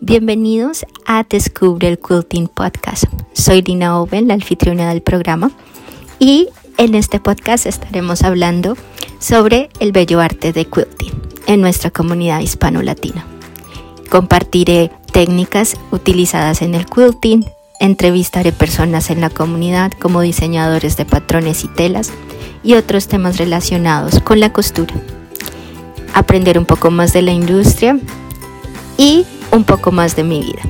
Bienvenidos a Descubre el Quilting Podcast. Soy Dina Owen, la anfitriona del programa, y en este podcast estaremos hablando sobre el bello arte de quilting en nuestra comunidad hispano-latina. Compartiré técnicas utilizadas en el quilting, entrevistaré personas en la comunidad como diseñadores de patrones y telas y otros temas relacionados con la costura. Aprender un poco más de la industria y un poco más de mi vida.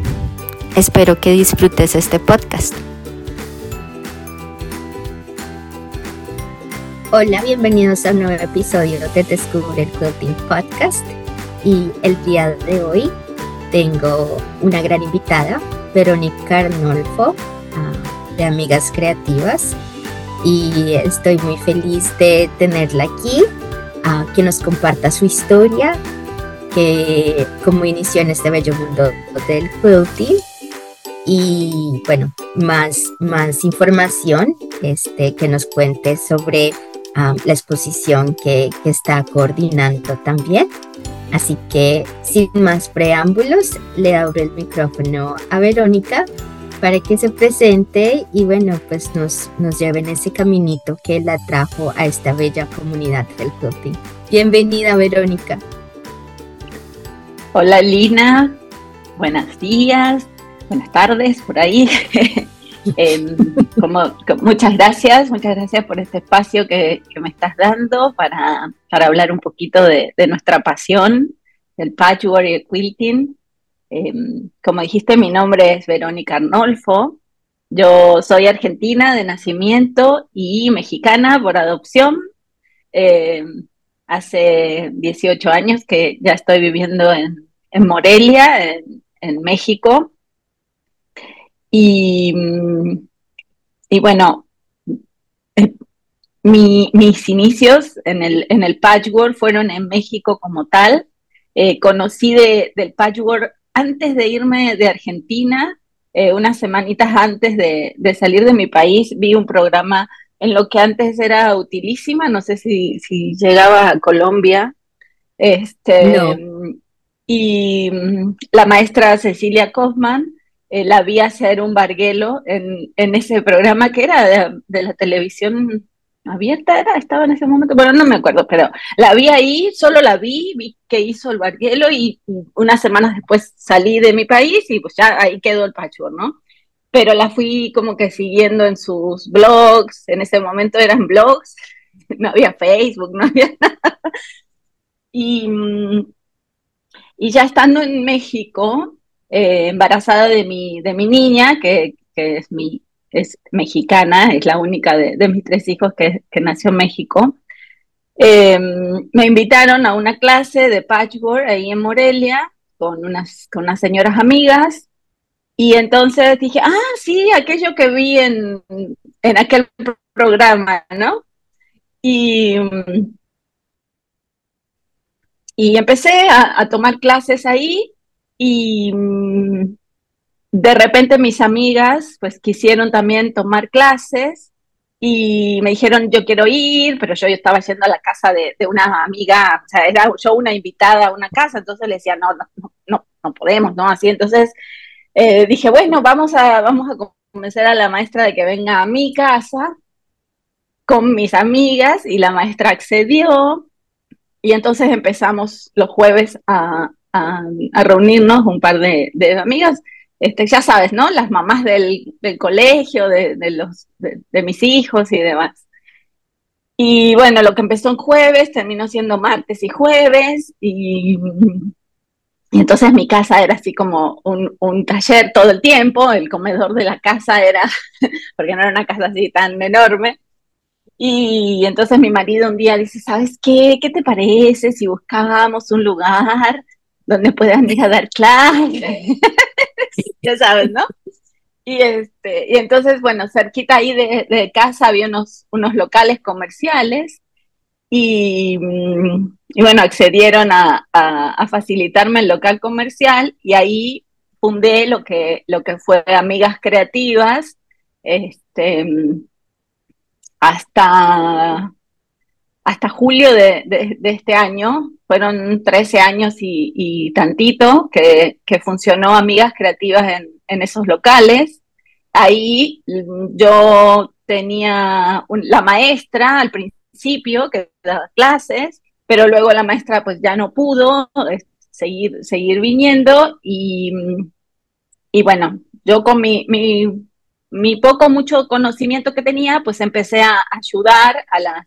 Espero que disfrutes este podcast. Hola, bienvenidos a un nuevo episodio de Descubre el Quilting Podcast. Y el día de hoy tengo una gran invitada, Verónica Arnolfo, ah, de Amigas Creativas. Y estoy muy feliz de tenerla aquí, a que nos comparta su historia que cómo inició en este bello mundo del quilting y bueno, más, más información este, que nos cuente sobre um, la exposición que, está coordinando también. Así que sin más preámbulos, le abro el micrófono a Verónica para que se presente y bueno, pues nos, nos lleve en ese caminito que la trajo a esta bella comunidad del quilting. Bienvenida, Verónica. Hola Lina, buenos días, buenas tardes por ahí. Em, como, muchas gracias, muchas gracias por este espacio que, me estás dando para, para hablar un poquito de, nuestra pasión, del patchwork y el quilting. Em, como dijiste, mi nombre es Verónica Arnolfo. Yo soy argentina de nacimiento y mexicana por adopción. Em, hace 18 años que ya estoy viviendo en, Morelia, en, México. Y, y bueno, eh, mis inicios en el, en el patchwork fueron en México como tal. Eh, conocí del patchwork antes de irme de Argentina, eh, unas semanitas antes de, de, salir de mi país, vi un programa en lo que antes era utilísima, no sé si, si llegaba a Colombia. Este, Y mm, la maestra Cecilia Kaufman eh, la vi hacer un barguelo en, en ese programa que era de, la televisión abierta, era, estaba en ese momento, bueno, no me acuerdo, pero la vi ahí, solo la vi, vi que hizo el barguelo y unas semanas después salí de mi país y pues ya ahí quedó el patchwork, ¿no? Pero la fui como que siguiendo en sus blogs, en ese momento eran blogs, no había Facebook, no había nada. Y, mm, y ya estando en México, eh, embarazada de mi, de mi niña, que, que, es, mi, es mexicana, es la única de, de mis tres hijos que, que nació en México, em, me invitaron a una clase de patchwork ahí en Morelia con unas, con unas señoras amigas y entonces dije, ah, sí, aquello que vi en, aquel programa, ¿no? Y, y empecé a, tomar clases ahí y mm, de repente mis amigas pues quisieron también tomar clases y me dijeron yo quiero ir, pero yo, estaba yendo a la casa de, una amiga, o sea, era yo una invitada a una casa, entonces le decía, no, no, no, no podemos, ¿no? Así, entonces eh, dije, bueno, vamos a, vamos a convencer a la maestra de que venga a mi casa con mis amigas y la maestra accedió y entonces empezamos los jueves a, reunirnos un par de, amigas, este, ya sabes, ¿no? Las mamás del, colegio, de, los, de, mis hijos y demás. Y bueno, lo que empezó en jueves terminó siendo martes y jueves y y entonces mi casa era así como un, taller todo el tiempo, el comedor de la casa era, porque no era una casa así tan enorme. Y entonces mi marido un día dice, ¿sabes qué? ¿Qué te parece si buscábamos un lugar donde puedan ir a dar clases? ya sabes, ¿no? Y, este, y entonces, bueno, cerquita ahí de, de casa había unos, unos locales comerciales y, bueno, accedieron a, facilitarme el local comercial y ahí fundé lo que, lo que fue Amigas Creativas, este, hasta, hasta julio de, este año, fueron 13 años y, tantito que, funcionó Amigas Creativas en, esos locales. Ahí yo tenía la maestra al principio que daba clases, pero luego la maestra pues ya no pudo seguir, seguir viniendo y, y bueno, yo con mi, mi, poco, mucho conocimiento que tenía, pues empecé a ayudar a las,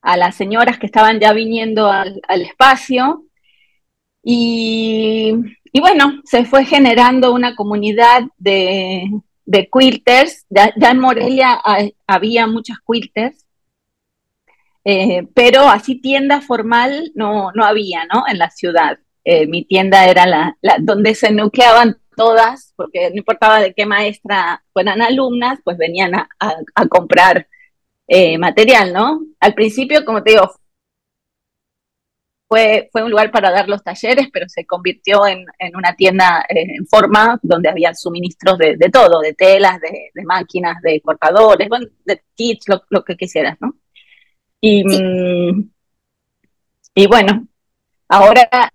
a las señoras que estaban ya viniendo al, espacio. Y, bueno, se fue generando una comunidad de, de quilters. Ya, en Morelia había muchas quilters, eh, pero así tienda formal no, no había, ¿no? En la ciudad. Eh, mi tienda era la, la, donde se nuqueaban todas, porque no importaba de qué maestra fueran alumnas, pues venían a, comprar eh, material, ¿no? Al principio, como te digo, fue, fue un lugar para dar los talleres, pero se convirtió en, una tienda en forma donde había suministros de, todo, de telas, de, máquinas, de cortadores, de kits, lo, que quisieras, ¿no? Y, mm, y bueno, ahora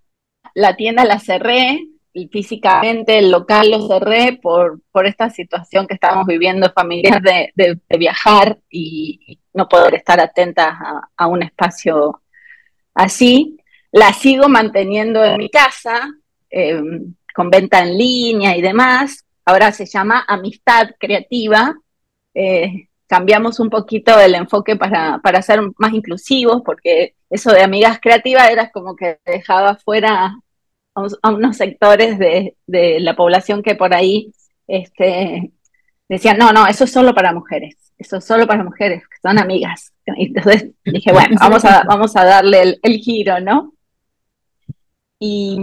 la tienda la cerré, físicamente el local lo cerré por, por esta situación que estamos viviendo familiar de, de, viajar y no poder estar atentas a, un espacio así. La sigo manteniendo en mi casa, em, con venta en línea y demás. Ahora se llama Amistad Creativa. Eh, cambiamos un poquito el enfoque para, para ser más inclusivos, porque eso de amigas creativas era como que dejaba fuera a, unos sectores de, la población que por ahí este, decían, no, no, eso es solo para mujeres, eso es solo para mujeres, que son amigas. Entonces dije, bueno, vamos a, vamos a darle el, giro, ¿no? Y,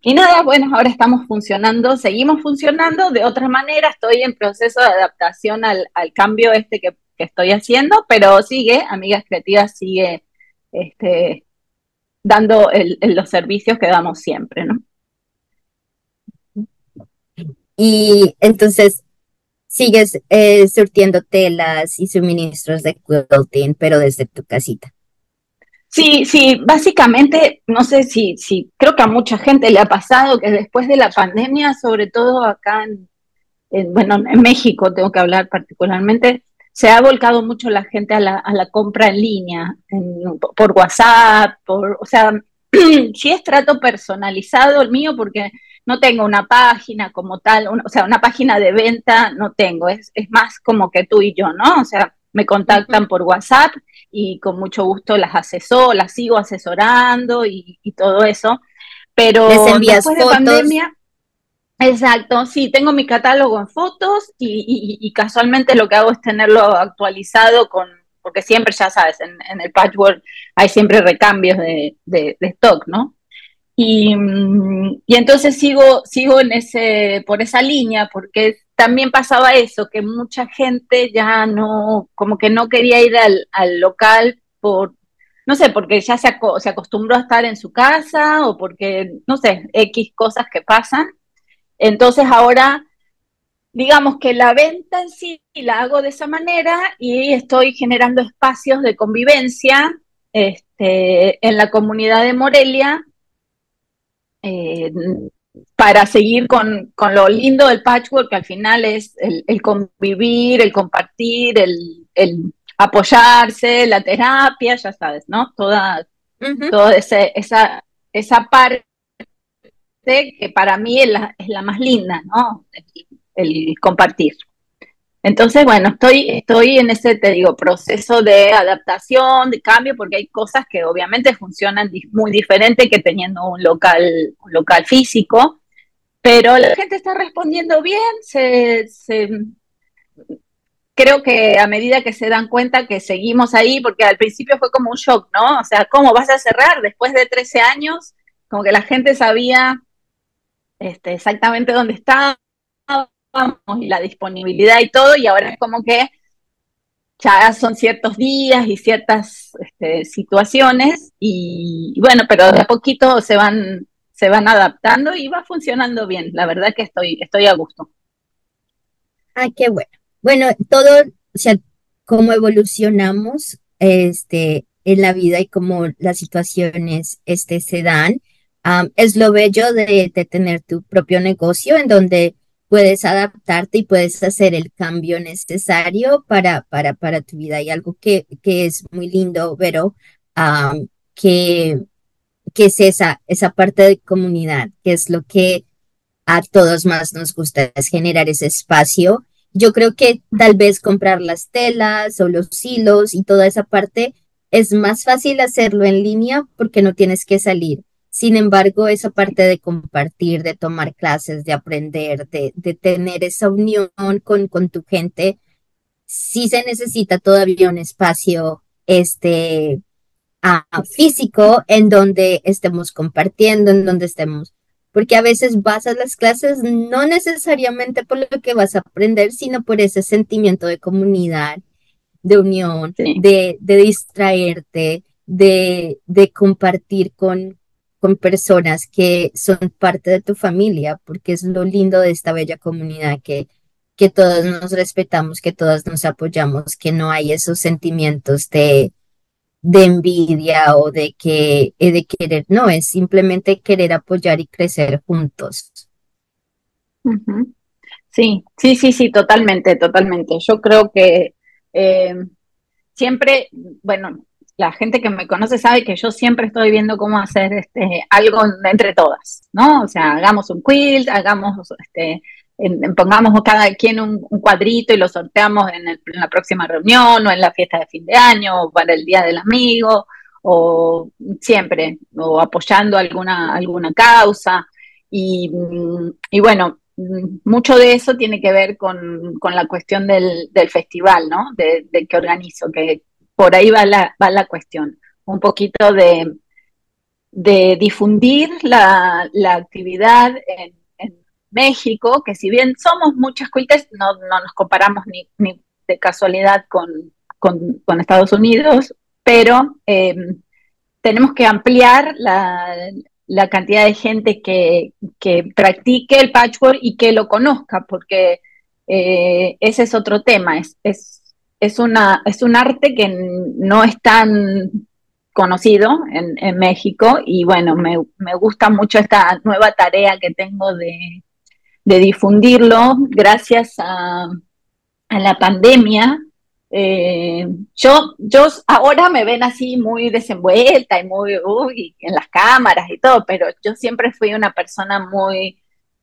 y, nada, bueno, ahora estamos funcionando, seguimos funcionando de otra manera, estoy en proceso de adaptación al, cambio este que, que, estoy haciendo, pero sigue, Amigas Creativas sigue este, dando los servicios que damos siempre, ¿no? Y entonces sigues eh, surtiendo telas y suministros de quilting, pero desde tu casita. Sí, sí, básicamente, no sé si, si, creo que a mucha gente le ha pasado que después de la pandemia, sobre todo acá en, bueno, en México, tengo que hablar particularmente, se ha volcado mucho la gente a la, compra en línea, por WhatsApp, por, o sea, si es trato personalizado el mío, porque no tengo una página como tal, o sea, una página de venta no tengo, es, es más como que tú y yo, ¿no? O sea, me contactan por WhatsApp y con mucho gusto las asesoro, las sigo asesorando y, todo eso. Pero después de pandemia, Exacto, sí, tengo mi catálogo en fotos y, casualmente lo que hago es tenerlo actualizado con, porque siempre, ya sabes, en, el patchwork hay siempre recambios de, stock, ¿no? Y, y, entonces sigo, sigo en ese, por esa línea, porque también pasaba eso, que mucha gente ya no, como que no quería ir al, al local por, no sé, porque ya se, se acostumbró a estar en su casa o porque, no sé, X cosas que pasan. Entonces ahora, digamos que la venta en sí la hago de esa manera y estoy generando espacios de convivencia este, en la comunidad de Morelia eh, para seguir con, lo lindo del patchwork, que al final es el, convivir, el compartir, el, apoyarse, la terapia, ya sabes, ¿no? Toda, toda esa, esa parte que para mí es la, es la más linda, ¿no? El, compartir. Entonces, bueno, estoy, estoy en ese, te digo, proceso de adaptación, de cambio, porque hay cosas que obviamente funcionan muy diferente que teniendo un local, un local físico, pero la gente está respondiendo bien, se, creo que a medida que se dan cuenta que seguimos ahí, porque al principio fue como un shock, ¿no? O sea, ¿cómo vas a cerrar después de 13 años? Como que la gente sabía este, exactamente dónde estábamos y la disponibilidad y todo, y ahora es como que ya son ciertos días y ciertas este, situaciones, y, bueno, pero de a poquito se van, se van adaptando y va funcionando bien. La verdad que estoy, estoy a gusto. Ay, qué bueno. Bueno, todo, o sea, cómo evolucionamos, este, en la vida y cómo las situaciones este, se dan. es lo bello de, de, tener tu propio negocio en donde puedes adaptarte y puedes hacer el cambio necesario para, para, para tu vida. Y algo que, que es muy lindo, Vero, que, que es esa, esa parte de comunidad, que es lo que a todos más nos gusta, es generar ese espacio. Yo creo que tal vez comprar las telas o los hilos y toda esa parte es más fácil hacerlo en línea porque no tienes que salir. Sin embargo, esa parte de compartir, de tomar clases, de aprender, de, de tener esa unión con, con tu gente, sí se necesita todavía un espacio este, ah, físico en donde estemos compartiendo, en donde estemos porque a veces vas a las clases no necesariamente por lo que vas a aprender, sino por ese sentimiento de comunidad, de unión, de, de, distraerte, de, de compartir con, con personas que son parte de tu familia, porque es lo lindo de esta bella comunidad que, que todos nos respetamos, que todos nos apoyamos, que no hay esos sentimientos de, de envidia o de que eh, de querer, no, es simplemente querer apoyar y crecer juntos. Sí, sí, sí, sí, totalmente, totalmente. Yo creo que eh, siempre, bueno, la gente que me conoce sabe que yo siempre estoy viendo cómo hacer este algo entre todas, ¿no? O sea, hagamos un quilt, hagamos este pongamos cada quien un, cuadrito y lo sorteamos en, la próxima reunión o en la fiesta de fin de año o para el día del amigo o siempre o apoyando alguna alguna causa y, bueno mucho de eso tiene que ver con, la cuestión del, festival no de, que organizo que por ahí va la, va la cuestión. Un poquito de de difundir la, la actividad en México, que si bien somos muchas cuites, no, no nos comparamos ni, ni de casualidad con, con, Estados Unidos, pero eh, tenemos que ampliar la, la cantidad de gente que, que, practique el patchwork y que lo conozca, porque eh, ese es otro tema, es, es, es, una, es un arte que no es tan conocido en, México y bueno, me, me, gusta mucho esta nueva tarea que tengo de, de difundirlo gracias a, la pandemia. Eh, yo, yo ahora me ven así muy desenvuelta y muy en las cámaras y todo, pero yo siempre fui una persona muy,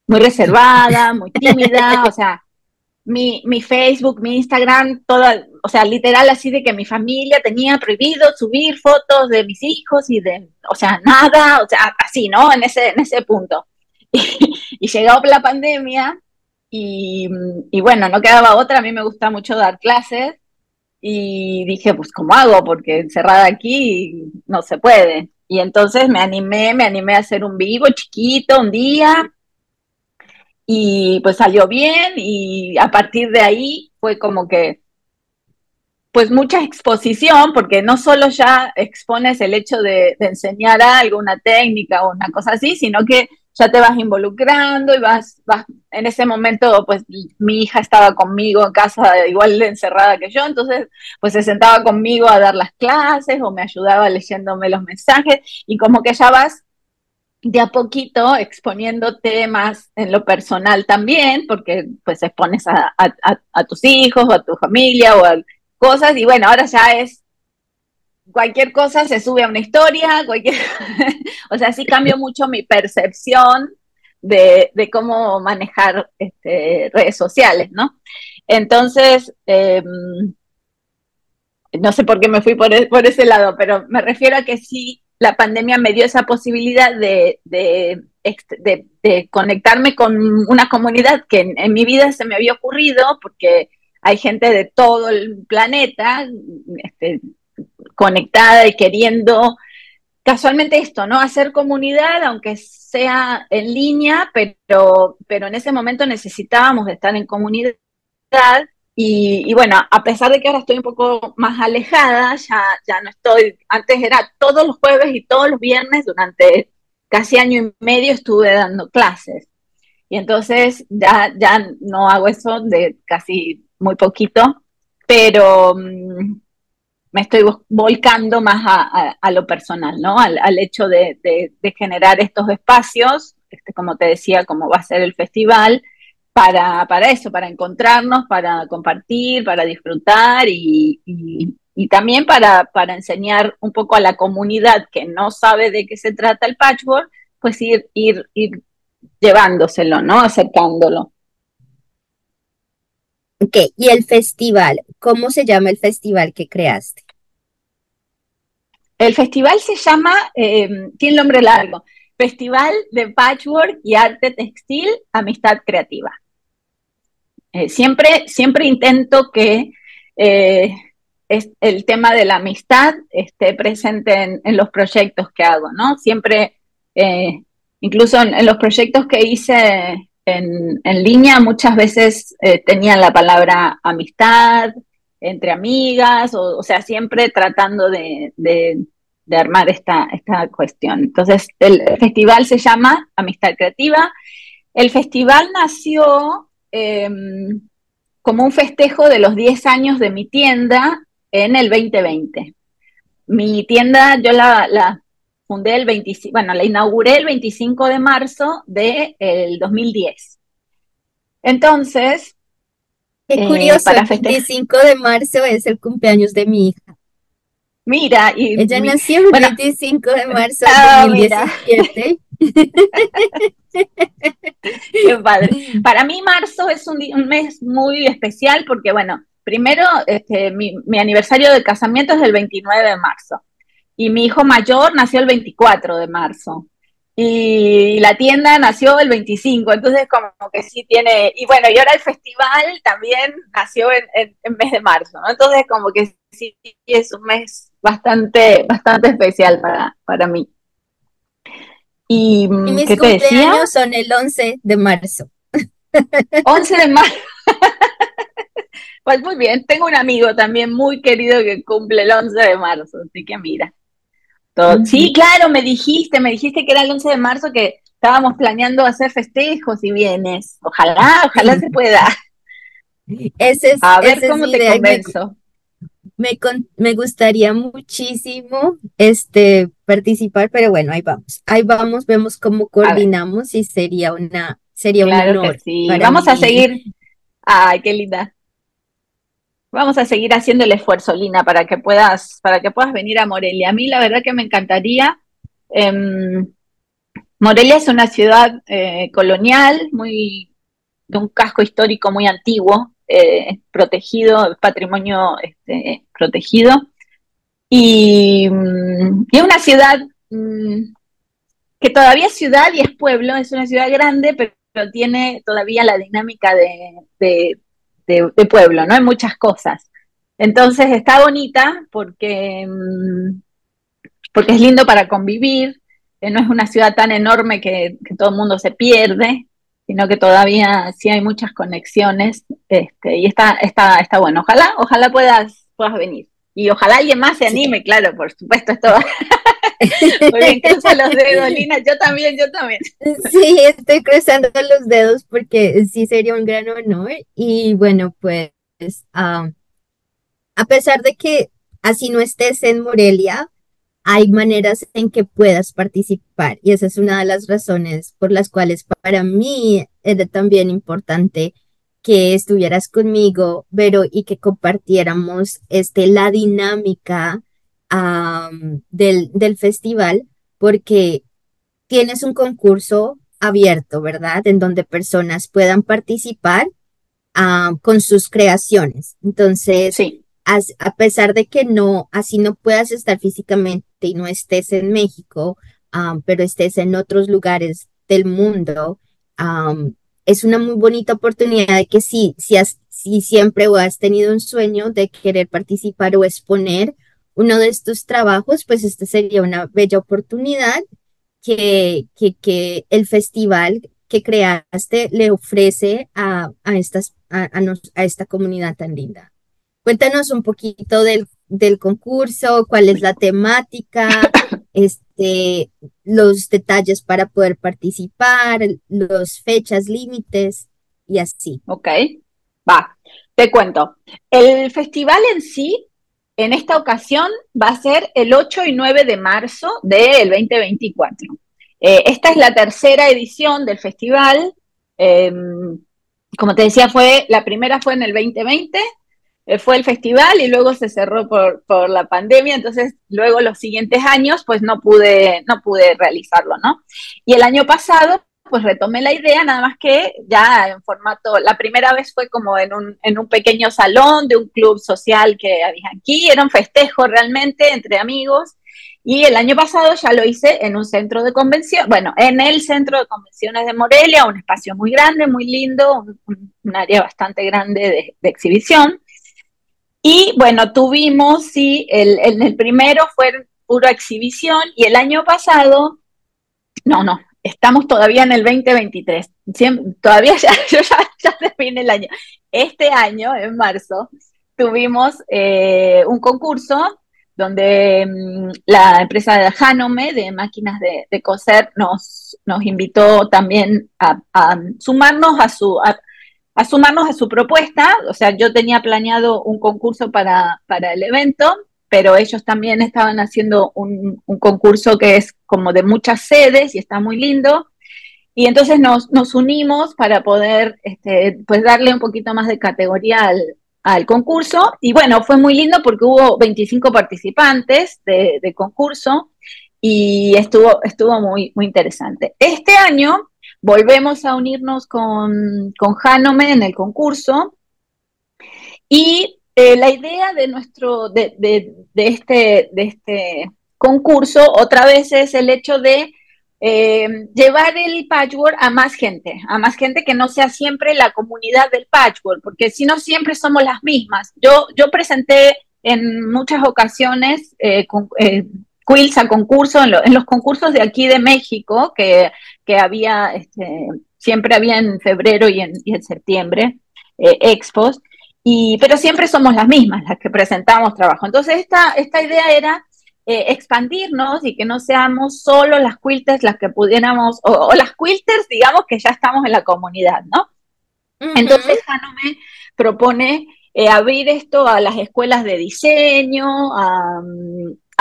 muy reservada, muy tímida, o sea, mi, mi Facebook, mi Instagram, toda, o sea, literal así de que mi familia tenía prohibido subir fotos de mis hijos y de, o sea, nada, o sea, así, ¿no? En ese, en ese punto. y llegó la pandemia y, bueno, no quedaba otra, a mí me gusta mucho dar clases y dije, pues ¿cómo hago? Porque encerrada aquí no se puede. Y entonces me animé, me animé a hacer un vivo chiquito un día y pues salió bien y a partir de ahí fue como que pues mucha exposición, porque no solo ya expones el hecho de, enseñar algo, una técnica o una cosa así, sino que ya te vas involucrando y vas, vas, en ese momento, pues mi hija estaba conmigo en casa igual encerrada que yo, entonces pues se sentaba conmigo a dar las clases o me ayudaba leyéndome los mensajes y como que ya vas de a poquito exponiendo temas en lo personal también, porque pues expones a, a tus hijos o a tu familia o a cosas y bueno, ahora ya es cualquier cosa se sube a una historia, cualquier, o sea, sí cambió mucho mi percepción de, cómo manejar este, redes sociales, ¿no? Entonces, em, no sé por qué me fui e, por, ese lado, pero me refiero a que sí, la pandemia me dio esa posibilidad de, de, conectarme con una comunidad que en, en, mi vida se me había ocurrido, porque hay gente de todo el planeta, este, conectada y queriendo casualmente esto, ¿no? Hacer comunidad, aunque sea en línea, pero, pero en ese momento necesitábamos estar en comunidad. Y, bueno, a pesar de que ahora estoy un poco más alejada, ya, ya no estoy, antes era todos los jueves y todos los viernes, durante casi año y medio estuve dando clases. Y entonces ya, ya no hago eso de casi muy poquito, pero, mm, me estoy volcando más a, lo personal, ¿no? Al, hecho de, generar estos espacios, este, como te decía, como va a ser el festival, para, para eso, para encontrarnos, para compartir, para disfrutar y, también para, para enseñar un poco a la comunidad que no sabe de qué se trata el patchwork, pues ir, ir, ir llevándoselo, ¿no? Acercándolo. Ok, y el festival, ¿cómo se llama el festival que creaste? El festival se llama, eh, tiene nombre largo, Festival de Patchwork y Arte Textil, Amistad Creativa. Eh, siempre, siempre intento que eh, el tema de la amistad esté presente en, los proyectos que hago, ¿no? Siempre, eh, incluso en, los proyectos que hice en, línea, muchas veces tenían la palabra amistad, entre amigas, o, sea, siempre tratando de de armar esta, esta cuestión. Entonces, el festival se llama Amistad Creativa. El festival nació em, como un festejo de los 10 años de mi tienda en el 2020. Mi tienda yo la, fundé el 25, bueno, la inauguré el 25 de marzo del de 2010. Entonces... Qué eh, curioso, el 25 de marzo es el cumpleaños de mi hija. Mira, y ella nació el 25 de marzo de 2017. Qué padre. Para mí marzo es un, mes muy especial porque, bueno, primero este, mi, aniversario de casamiento es el 29 de marzo y mi hijo mayor nació el 24 de marzo y la tienda nació el 25, entonces como que sí tiene, y bueno, y ahora el festival también nació en, mes de marzo, ¿no? Entonces como que sí es un mes bastante, bastante especial para, para mí. Y, mis cumpleaños son el 11 de marzo. 11 de marzo. pues muy bien, tengo un amigo también muy querido que cumple el 11 de marzo, así que mira. Sí, claro, me dijiste, me dijiste que era el 11 de marzo que estábamos planeando hacer festejos y vienes. Ojalá, ojalá se pueda. Ese es, A ver cómo te convenzo. Me, me, gustaría muchísimo este, participar, pero bueno, ahí vamos. Ahí vamos, vemos cómo coordinamos y sería una sería un honor. sí. Vamos a seguir. Ay, qué linda. Vamos a seguir haciendo el esfuerzo, Lina, para que puedas, para que puedas venir a Morelia. A mí la verdad que me encantaría. Em, Morelia es una ciudad eh, colonial, muy de un casco histórico muy antiguo, eh, protegido, patrimonio este, protegido. Y, mm, es una ciudad mm, que todavía es ciudad y es pueblo, es una ciudad grande, pero, tiene todavía la dinámica de pueblo, ¿no? Hay muchas cosas. Entonces está bonita porque, mm, porque es lindo para convivir, eh, no es una ciudad tan enorme que, todo el mundo se pierde, sino que todavía sí hay muchas conexiones este, y está, está, está bueno. Ojalá, ojalá puedas, puedas venir. Y ojalá alguien más se anime, claro, por supuesto, esto va. Cruza los dedos, Lina, yo también, yo también. Sí, estoy cruzando los dedos porque sí sería un gran honor. Y bueno, pues a pesar de que así no estés en Morelia, hay maneras en que puedas participar. Y esa es una de las razones por las cuales para mí era también importante que estuvieras conmigo, Vero, y que compartiéramos este, la dinámica del, del festival, porque tienes un concurso abierto, ¿verdad? En donde personas puedan participar con sus creaciones. Entonces, a, pesar de que no, así no puedas estar físicamente y no estés en México, pero estés en otros lugares del mundo, es una muy bonita oportunidad de que si, si, has, si siempre o has tenido un sueño de querer participar o exponer uno de estos trabajos, pues esta sería una bella oportunidad que, que, que el festival que creaste le ofrece a, a, estas, a, a, esta comunidad tan linda. Cuéntanos un poquito del, del concurso, cuál es la temática, este, los detalles para poder participar, las fechas límites y así. Ok, va, te cuento. El festival en sí en esta ocasión va a ser el 8 y 9 de marzo del 2024. Eh, esta es la tercera edición del festival. Em, como te decía, fue la primera fue en el 2020, eh, fue el festival y luego se cerró por, por, la pandemia, entonces luego los siguientes años pues no pude, no pude realizarlo, ¿no? Y el año pasado pues retomé la idea, nada más que ya en formato, la primera vez fue como en un, en un pequeño salón de un club social que había aquí, era un festejo realmente entre amigos, y el año pasado ya lo hice en un centro de convención, bueno, en el centro de convenciones de Morelia, un espacio muy grande, muy lindo, un, área bastante grande de, exhibición. Y bueno, tuvimos, sí, el, el, primero fue pura exhibición y el año pasado, no, no, estamos todavía en el 2023, todavía ya, ya, ya terminé el año. Este año, en marzo, tuvimos eh, un concurso donde mm, la empresa de Hanome, de máquinas de, coser, nos, nos invitó también a, sumarnos a su... sumarnos a su propuesta, o sea, yo tenía planeado un concurso para, para el evento, pero ellos también estaban haciendo un, concurso que es como de muchas sedes y está muy lindo. Y entonces nos, nos unimos para poder este, pues darle un poquito más de categoría al, al, concurso. Y bueno, fue muy lindo porque hubo 25 participantes de, de concurso y estuvo, estuvo muy, muy interesante. Este año volvemos a unirnos con, con Hanome en el concurso y eh, la idea de nuestro, de, este, de este concurso, otra vez es el hecho de eh, llevar el patchwork a más gente, a más gente que no sea siempre la comunidad del patchwork, porque si no siempre somos las mismas. Yo, yo presenté en muchas ocasiones eh, quills a concurso, en, los concursos de aquí de México, que, había, este, siempre había en febrero y en, y en septiembre, expos, pero siempre somos las mismas las que presentamos trabajo. Entonces, esta, esta idea era eh, expandirnos y que no seamos solo las quilters las que pudiéramos, o, las quilters, digamos, que ya estamos en la comunidad, ¿no? Entonces, Hanome propone eh, abrir esto a las escuelas de diseño, a,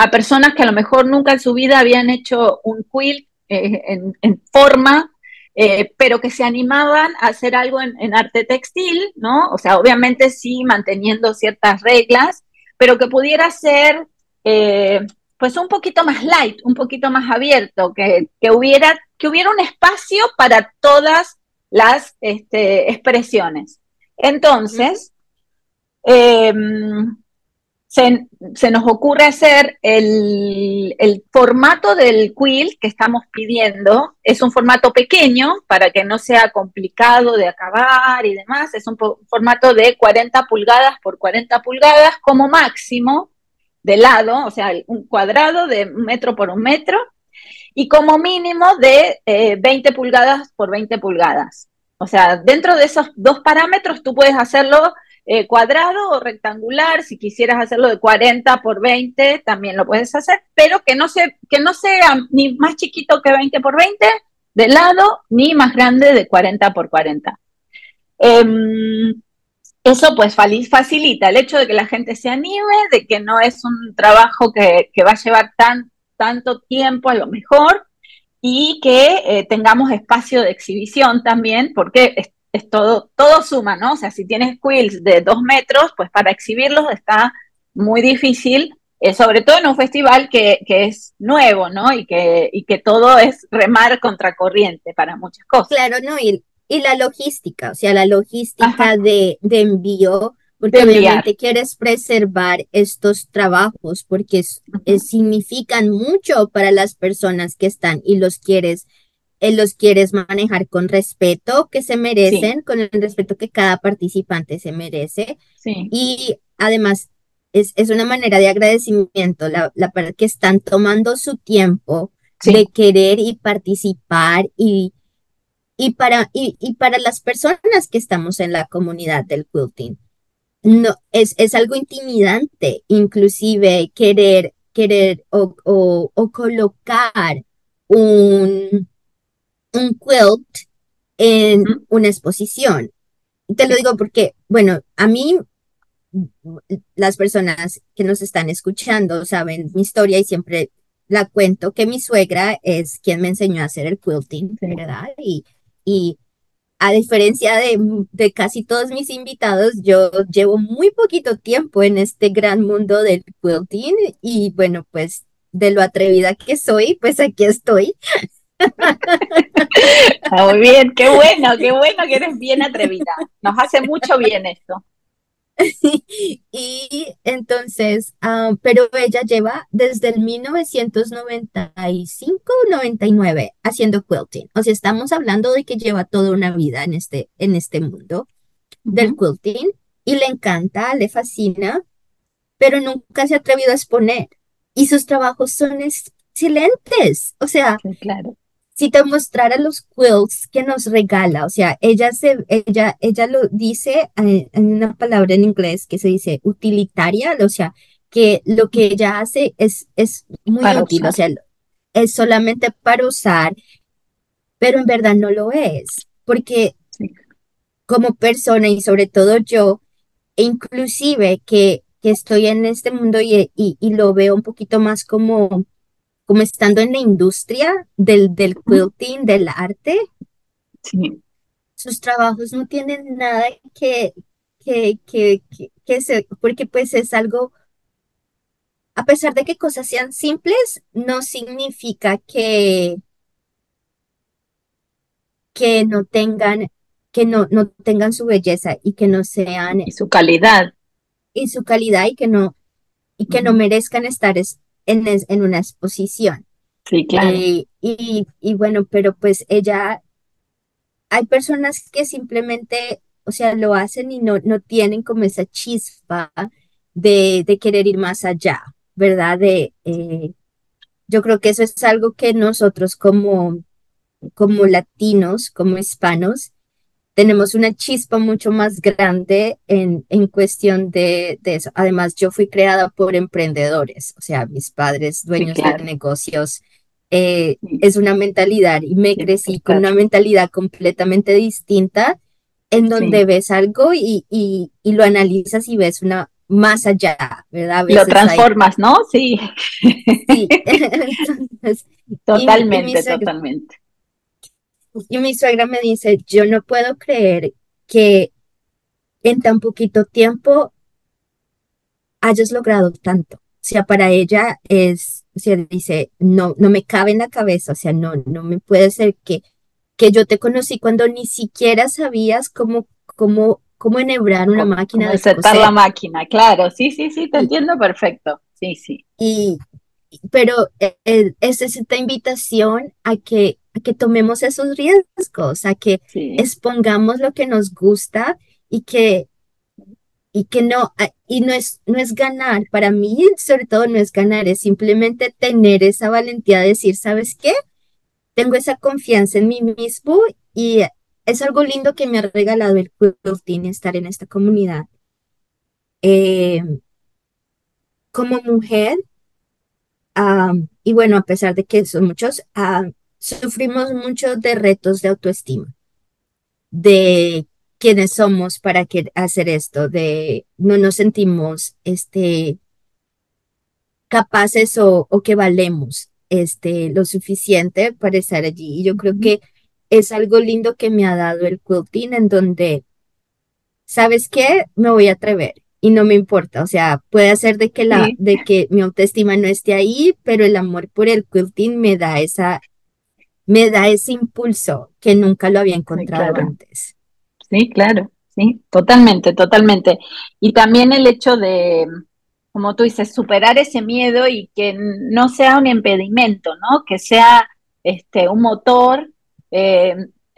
personas que a lo mejor nunca en su vida habían hecho un quilt eh, en, en, forma eh, pero que se animaban a hacer algo en, arte textil, ¿no? O sea, obviamente sí manteniendo ciertas reglas, pero que pudiera ser eh, pues un poquito más light, un poquito más abierto, que, hubiera, que hubiera un espacio para todas las este, expresiones. Entonces, se, nos ocurre hacer el, formato del quill que estamos pidiendo. Es un formato pequeño para que no sea complicado de acabar y demás. Es un formato de 40 pulgadas por 40 pulgadas como máximo de lado, o sea, un cuadrado de un metro por un metro y como mínimo de 20 eh, pulgadas por 20 pulgadas. O sea, dentro de esos dos parámetros tú puedes hacerlo eh, cuadrado o rectangular, si quisieras hacerlo de 40 por 20, también lo puedes hacer, pero que no, que no sea ni más chiquito que 20 por 20 de lado, ni más grande de 40 por 40. Em, eso pues facilita el hecho de que la gente se anime, de que no es un trabajo que, va a llevar tan, tanto tiempo a lo mejor y que eh, tengamos espacio de exhibición también, porque es todo, todo suma, ¿no? O sea, si tienes quills de dos metros, pues para exhibirlos está muy difícil, eh, sobre todo en un festival que, es nuevo, ¿no? Y que, y que todo es remar contracorriente para muchas cosas. Claro, ¿no? Y, y la logística, o sea, la logística de, de, envío, porque obviamente quieres preservar estos trabajos porque significan mucho para las personas que están y los quieres eh, los quieres manejar con respeto que se merecen, con el respeto que cada participante se merece. Y además es, es, una manera de agradecimiento, la, la que están tomando su tiempo de querer y participar y, y, para, y, y, para las personas que estamos en la comunidad del quilting. No, es, es algo intimidante, inclusive querer, querer o, o, o colocar un, un quilt en una exposición. Te lo digo porque, bueno, a mí las personas que nos están escuchando saben mi historia y siempre la cuento que mi suegra es quien me enseñó a hacer el quilting, ¿verdad? Y, y a diferencia de, de, casi todos mis invitados, yo llevo muy poquito tiempo en este gran mundo del quilting y bueno, pues de lo atrevida que soy, pues aquí estoy. Muy bien, qué bueno, qué bueno que eres bien atrevida. Nos hace mucho bien esto. y entonces, ah, pero ella lleva desde el 1995-99 haciendo quilting. O sea, estamos hablando de que lleva toda una vida en este, en este mundo del quilting y le encanta, le fascina, pero nunca se ha atrevido a exponer. Y sus trabajos son excelentes. O sea, claro si te mostrara los quilts que nos regala, o sea, ella se, ella, ella lo dice en, una palabra en inglés que se dice utilitaria, o sea, que lo que ella hace es, es muy útil, o sea, es solamente para usar, pero en verdad no lo es, porque como persona y sobre todo yo, e inclusive que, que estoy en este mundo y, y lo veo un poquito más como como estando en la industria del, del quilting, del arte, sus trabajos no tienen nada que, que, que, que, se, porque pues es algo, a pesar de que cosas sean simples, no significa que, que no tengan, que no, no tengan su belleza y que no sean. Y su calidad. Y su calidad y que no, y que no merezcan estar en, una exposición. Sí, claro. Eh, y, y, bueno, pero pues ella, hay personas que simplemente, o sea, lo hacen y no, no tienen como esa chispa de, de querer ir más allá, ¿verdad? De, eh, yo creo que eso es algo que nosotros como, como latinos, como hispanos, tenemos una chispa mucho más grande en, en cuestión de, de, eso. Además, yo fui creada por emprendedores, o sea, mis padres, dueños de negocios. Eh, es una mentalidad y me crecí con una mentalidad completamente distinta en donde ves algo y, y, y, lo analizas y ves una más allá, ¿verdad? lo transformas, ¿no? Sí. sí. totalmente, totalmente. Y mi suegra me dice, yo no puedo creer que en tan poquito tiempo hayas logrado tanto. O sea, para ella es, o sea, dice, no, no me cabe en la cabeza, o sea, no, no me puede ser que, que yo te conocí cuando ni siquiera sabías cómo, cómo, cómo enhebrar una máquina de coser. la máquina, claro, sí, sí, sí, te entiendo perfecto, sí, sí. Y, pero eh, eh, es esta invitación a que que tomemos esos riesgos, a que expongamos lo que nos gusta y que y que no y no es no es ganar. Para mí sobre todo no es ganar es simplemente tener esa valentía de decir sabes qué tengo esa confianza en mí mismo y es algo lindo que me ha regalado el quilting estar en esta comunidad. Eh, como mujer y bueno a pesar de que son muchos sufrimos mucho de retos de autoestima, de quiénes somos para que, hacer esto, de no nos sentimos este, capaces o, que valemos este, lo suficiente para estar allí. Y yo creo que es algo lindo que me ha dado el quilting en donde, ¿sabes qué? Me voy a atrever y no me importa, o sea, puede ser de que la de que mi autoestima no esté ahí, pero el amor por el quilting me da esa me da ese impulso que nunca lo había encontrado antes. Sí, claro, sí, totalmente, totalmente. Y también el hecho de, como tú dices, superar ese miedo y que no sea un impedimento, ¿no? Que sea este, un motor. Eh,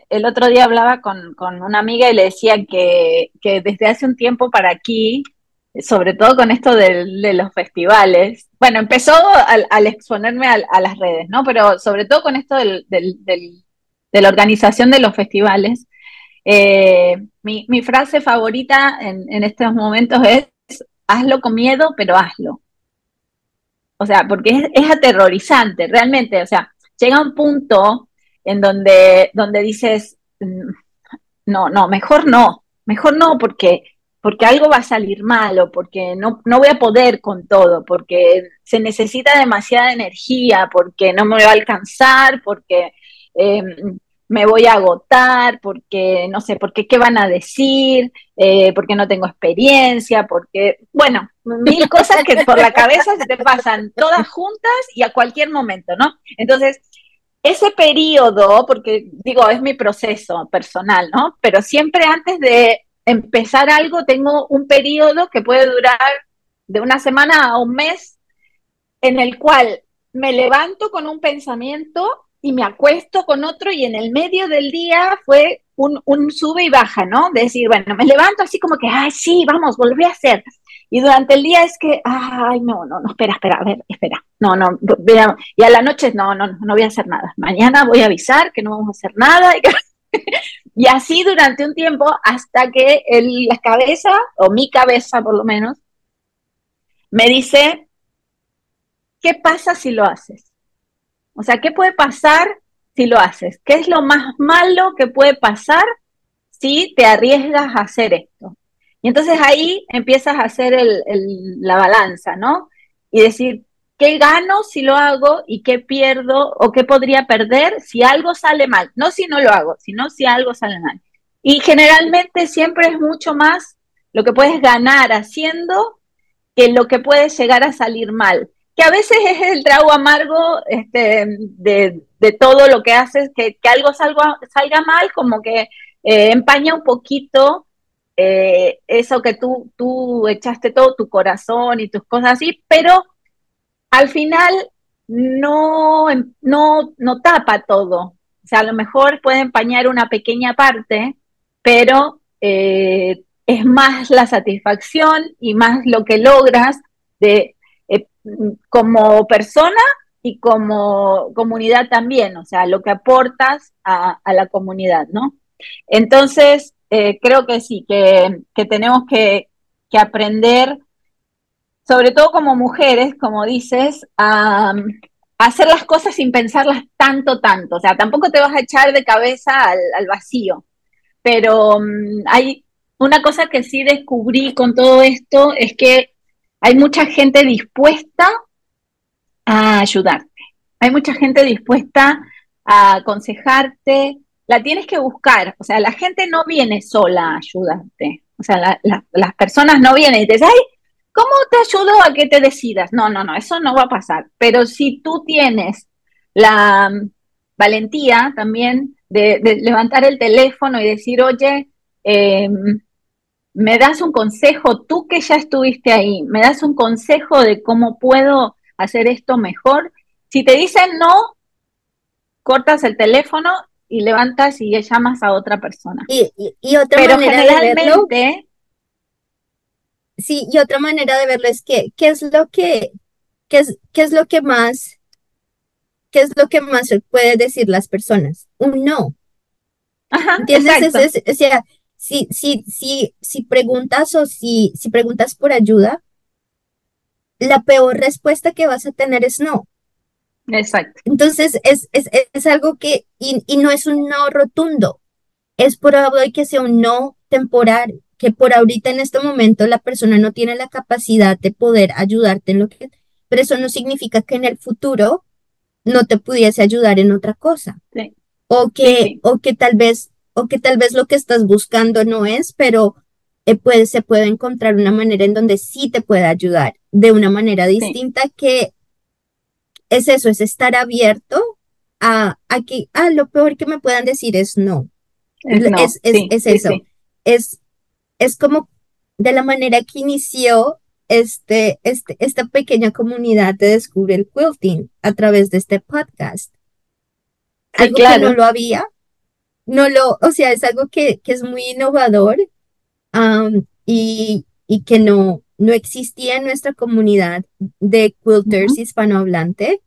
el otro día hablaba con, con, una amiga y le decía que, que desde hace un tiempo para aquí sobre todo con esto de, los festivales. Bueno, empezó al, exponerme a, las redes, ¿no? Pero sobre todo con esto del, de la organización de los festivales. Eh, mi, frase favorita en, estos momentos es, hazlo con miedo, pero hazlo. O sea, porque es, aterrorizante, realmente. O sea, llega un punto en donde, donde dices, mm, no, no, mejor no, mejor no, porque porque algo va a salir malo, porque no, no voy a poder con todo, porque se necesita demasiada energía, porque no me voy a alcanzar, porque em, me voy a agotar, porque no sé, porque qué van a decir, eh, porque no tengo experiencia, porque, bueno, mil cosas que por la cabeza se te pasan todas juntas y a cualquier momento, ¿no? Entonces, ese periodo, porque digo, es mi proceso personal, ¿no? Pero siempre antes de empezar algo, tengo un periodo que puede durar de una semana a un mes, en el cual me levanto con un pensamiento y me acuesto con otro y en el medio del día fue un, sube y baja, ¿no? De decir, bueno, me levanto así como que, ay, sí, vamos, volví a hacer. Y durante el día es que, ay, no, no, no, espera, espera, a ver, espera, no, no, y a la noche, no, no, no voy a hacer nada. Mañana voy a avisar que no vamos a hacer nada. Y y así durante un tiempo hasta que la cabeza, o mi cabeza por lo menos, me dice, ¿qué pasa si lo haces? O sea, ¿qué puede pasar si lo haces? ¿Qué es lo más malo que puede pasar si te arriesgas a hacer esto? Y entonces ahí empiezas a hacer la balanza, ¿no? Y decir, ¿Qué gano si lo hago y qué pierdo o qué podría perder si algo sale mal? No si no lo hago, sino si algo sale mal. Y generalmente siempre es mucho más lo que puedes ganar haciendo que lo que puede llegar a salir mal. Que a veces es el trago amargo este, de, todo lo que haces, que, algo salga, salga, mal, como que eh, empaña un poquito eh, eso que tú, tú echaste todo tu corazón y tus cosas así, pero al final no, no, no tapa todo. O sea, a lo mejor puede empañar una pequeña parte, pero eh, es más la satisfacción y más lo que logras de, eh, como persona y como comunidad también, o sea, lo que aportas a, la comunidad, ¿no? Entonces, eh, creo que sí, que, tenemos que, que aprender sobre todo como mujeres, como dices, a, hacer las cosas sin pensarlas tanto, tanto. O sea, tampoco te vas a echar de cabeza al, vacío. Pero mm, hay una cosa que sí descubrí con todo esto es que hay mucha gente dispuesta a ayudarte. Hay mucha gente dispuesta a aconsejarte. La tienes que buscar. O sea, la gente no viene sola a ayudarte. O sea, las personas no vienen y te dicen, ay, ¿Cómo te ayudo a que te decidas? No, no, no, eso no va a pasar. Pero si tú tienes la mm, valentía también de, levantar el teléfono y decir, oye, em, me das un consejo, tú que ya estuviste ahí, me das un consejo de cómo puedo hacer esto mejor. Si te dicen no, cortas el teléfono y levantas y llamas a otra persona. Y, y, otra Pero generalmente, sí, y otra manera de verlo es que, ¿qué es lo que, qué es, qué es lo que más, qué es lo que más puede decir las personas? Un no. Ajá, ¿Entiendes? o sea, si, si, si, si preguntas o si, si preguntas por ayuda, la peor respuesta que vas a tener es no. Exacto. Entonces, es, es, es algo que, y, y, no es un no rotundo, es probable que sea un no temporal, que por ahorita en este momento la persona no tiene la capacidad de poder ayudarte en lo que, pero eso no significa que en el futuro no te pudiese ayudar en otra cosa. O que, o que tal vez, o que tal vez lo que estás buscando no es, pero eh, puede, se puede encontrar una manera en donde sí te pueda ayudar de una manera distinta que es eso, es estar abierto a, a que, ah, lo peor que me puedan decir es no. Es, es, eso. Es es como de la manera que inició este, este, esta pequeña comunidad de Descubre el Quilting a través de este podcast. algo que no lo había, no lo, o sea, es algo que, que es muy innovador y, y, que no, no existía en nuestra comunidad de quilters hispanohablante.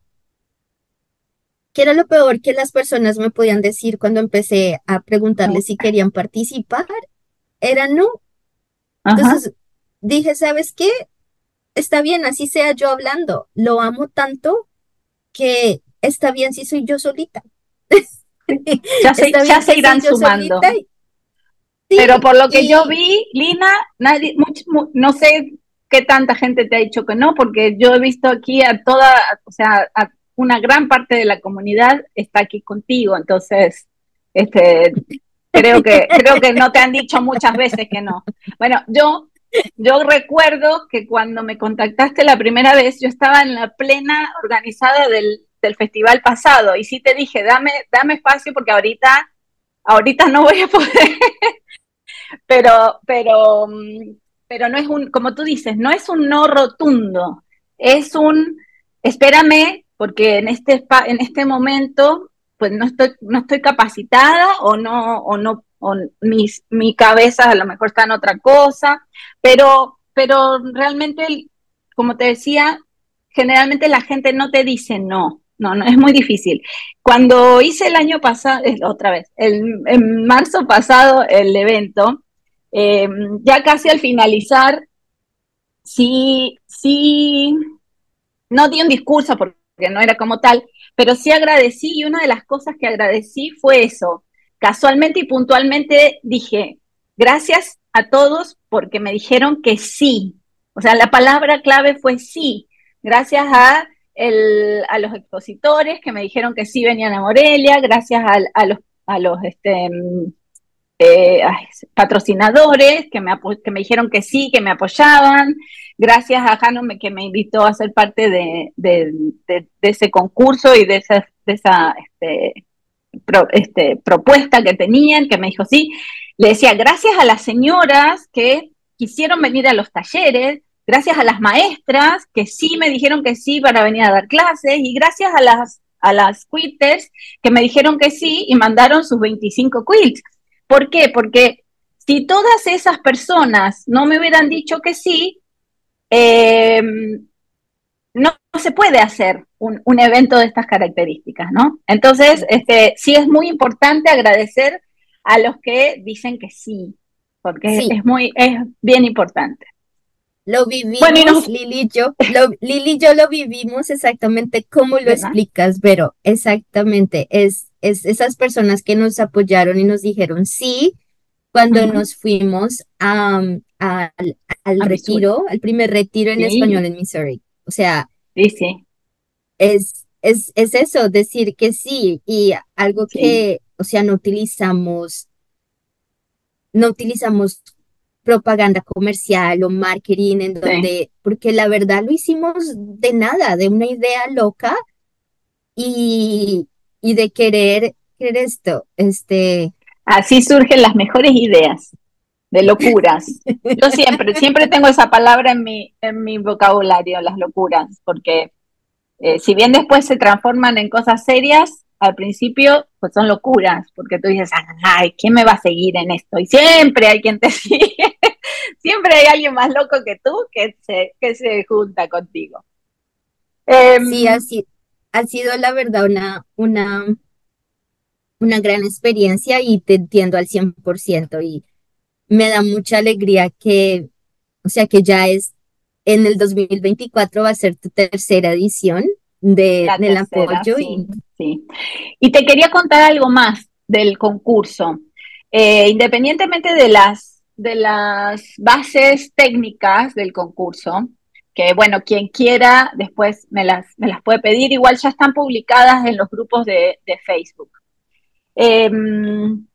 ¿Qué era lo peor que las personas me podían decir cuando empecé a preguntarles si querían participar? Era no, entonces dije, ¿sabes qué? Está bien, así sea yo hablando. Lo amo tanto que está bien si soy yo solita. Ya se, ya se irán sumando. pero por lo que yo vi, Lina, nadie, no sé qué tanta gente te ha dicho que no, porque yo he visto aquí a toda, o sea, a una gran parte de la comunidad está aquí contigo, entonces, este, creo que, creo que no te han dicho muchas veces que no. Bueno, yo, yo recuerdo que cuando me contactaste la primera vez, yo estaba en la plena organizada del, del festival pasado, y sí te dije, dame, dame espacio porque ahorita, ahorita no voy a poder. pero, pero, pero no es un, como tú dices, no es un no rotundo, es un, espérame, porque en este, en este momento, pues no estoy, no estoy capacitada o no, o no, o mis, mi cabeza a lo mejor está en otra cosa, pero, pero realmente, como te decía, generalmente la gente no te dice no. No, no, es muy difícil. Cuando hice el año pasado, otra vez, el, en marzo pasado el evento, eh, ya casi al finalizar, sí, sí, no di un discurso porque no era como tal, pero sí agradecí y una de las cosas que agradecí fue eso. Casualmente y puntualmente dije, gracias a todos porque me dijeron que sí. O sea, la palabra clave fue sí. Gracias a, a los expositores que me dijeron que sí venían a Morelia, gracias a, los, a los este, eh, patrocinadores que me, que me dijeron que sí, que me apoyaban. Gracias a Jano que me invitó a ser parte de, ese concurso y de esa, de esa este, este, propuesta que tenían, que me dijo sí. Le decía, gracias a las señoras que quisieron venir a los talleres, gracias a las maestras que sí me dijeron que sí para venir a dar clases y gracias a las a las quitters que me dijeron que sí y mandaron sus 25 quilts. ¿Por qué? Porque si todas esas personas no me hubieran dicho que sí, em, no, se puede hacer un, evento de estas características, ¿no? Entonces, este, sí es muy importante agradecer a los que dicen que sí, porque Es, muy, es bien importante. Lo vivimos, Lili, yo, lo, Lili yo lo vivimos exactamente como lo explicas, pero exactamente, es es esas personas que nos apoyaron y nos dijeron sí cuando nos fuimos al, retiro, al primer retiro en español en Missouri. O sea, sí, Es, es, es, eso, decir que sí y algo que, o sea, no utilizamos, no utilizamos propaganda comercial o marketing en donde, porque la verdad lo hicimos de nada, de una idea loca y, y de querer, querer esto, este... Así surgen las mejores ideas, de locuras. Yo siempre, siempre tengo esa palabra en mi, en mi vocabulario, las locuras, porque eh, si bien después se transforman en cosas serias, al principio pues son locuras, porque tú dices, ay, ¿quién me va a seguir en esto? Y siempre hay quien te sigue, siempre hay alguien más loco que tú que se, que se junta contigo. sí, em, así, ha sido la verdad una, una, una gran experiencia y te entiendo al 100% y me da mucha alegría que, o sea, que ya es en el 2024 va a ser tu tercera edición de, del apoyo. y... Sí. y te quería contar algo más del concurso. Eh, independientemente de las, de las bases técnicas del concurso, que bueno, quien quiera después me las, me las puede pedir, igual ya están publicadas en los grupos de, Facebook. Em,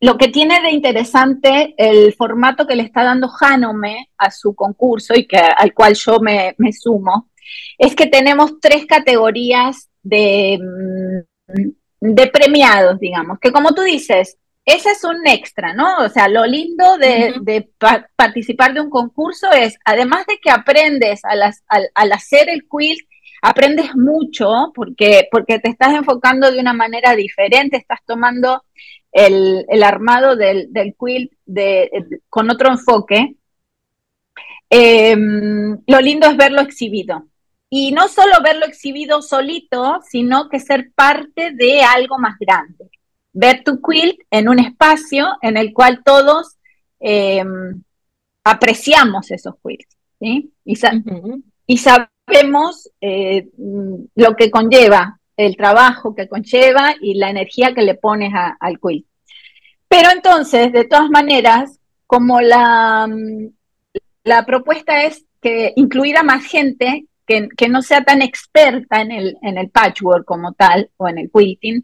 lo que tiene de interesante el formato que le está dando Hanome a su concurso y que, al cual yo me, me sumo, es que tenemos tres categorías de, mm, de premiados, digamos, que como tú dices, ese es un extra, ¿no? O sea, lo lindo de, participar de un concurso es, además de que aprendes al, hacer el quilt, aprendes mucho porque, porque te estás enfocando de una manera diferente, estás tomando el, armado del, del quilt con otro enfoque. Em, lo lindo es verlo exhibido. Y no solo verlo exhibido solito, sino que ser parte de algo más grande ver tu quilt en un espacio en el cual todos em, apreciamos esos quilts, ¿sí? Y, sabemos eh, lo que conlleva, el trabajo que conlleva y la energía que le pones al quilt. Pero entonces, de todas maneras, como la, mm, la propuesta es que incluir a más gente que, no sea tan experta en el, en el patchwork como tal o en el quilting,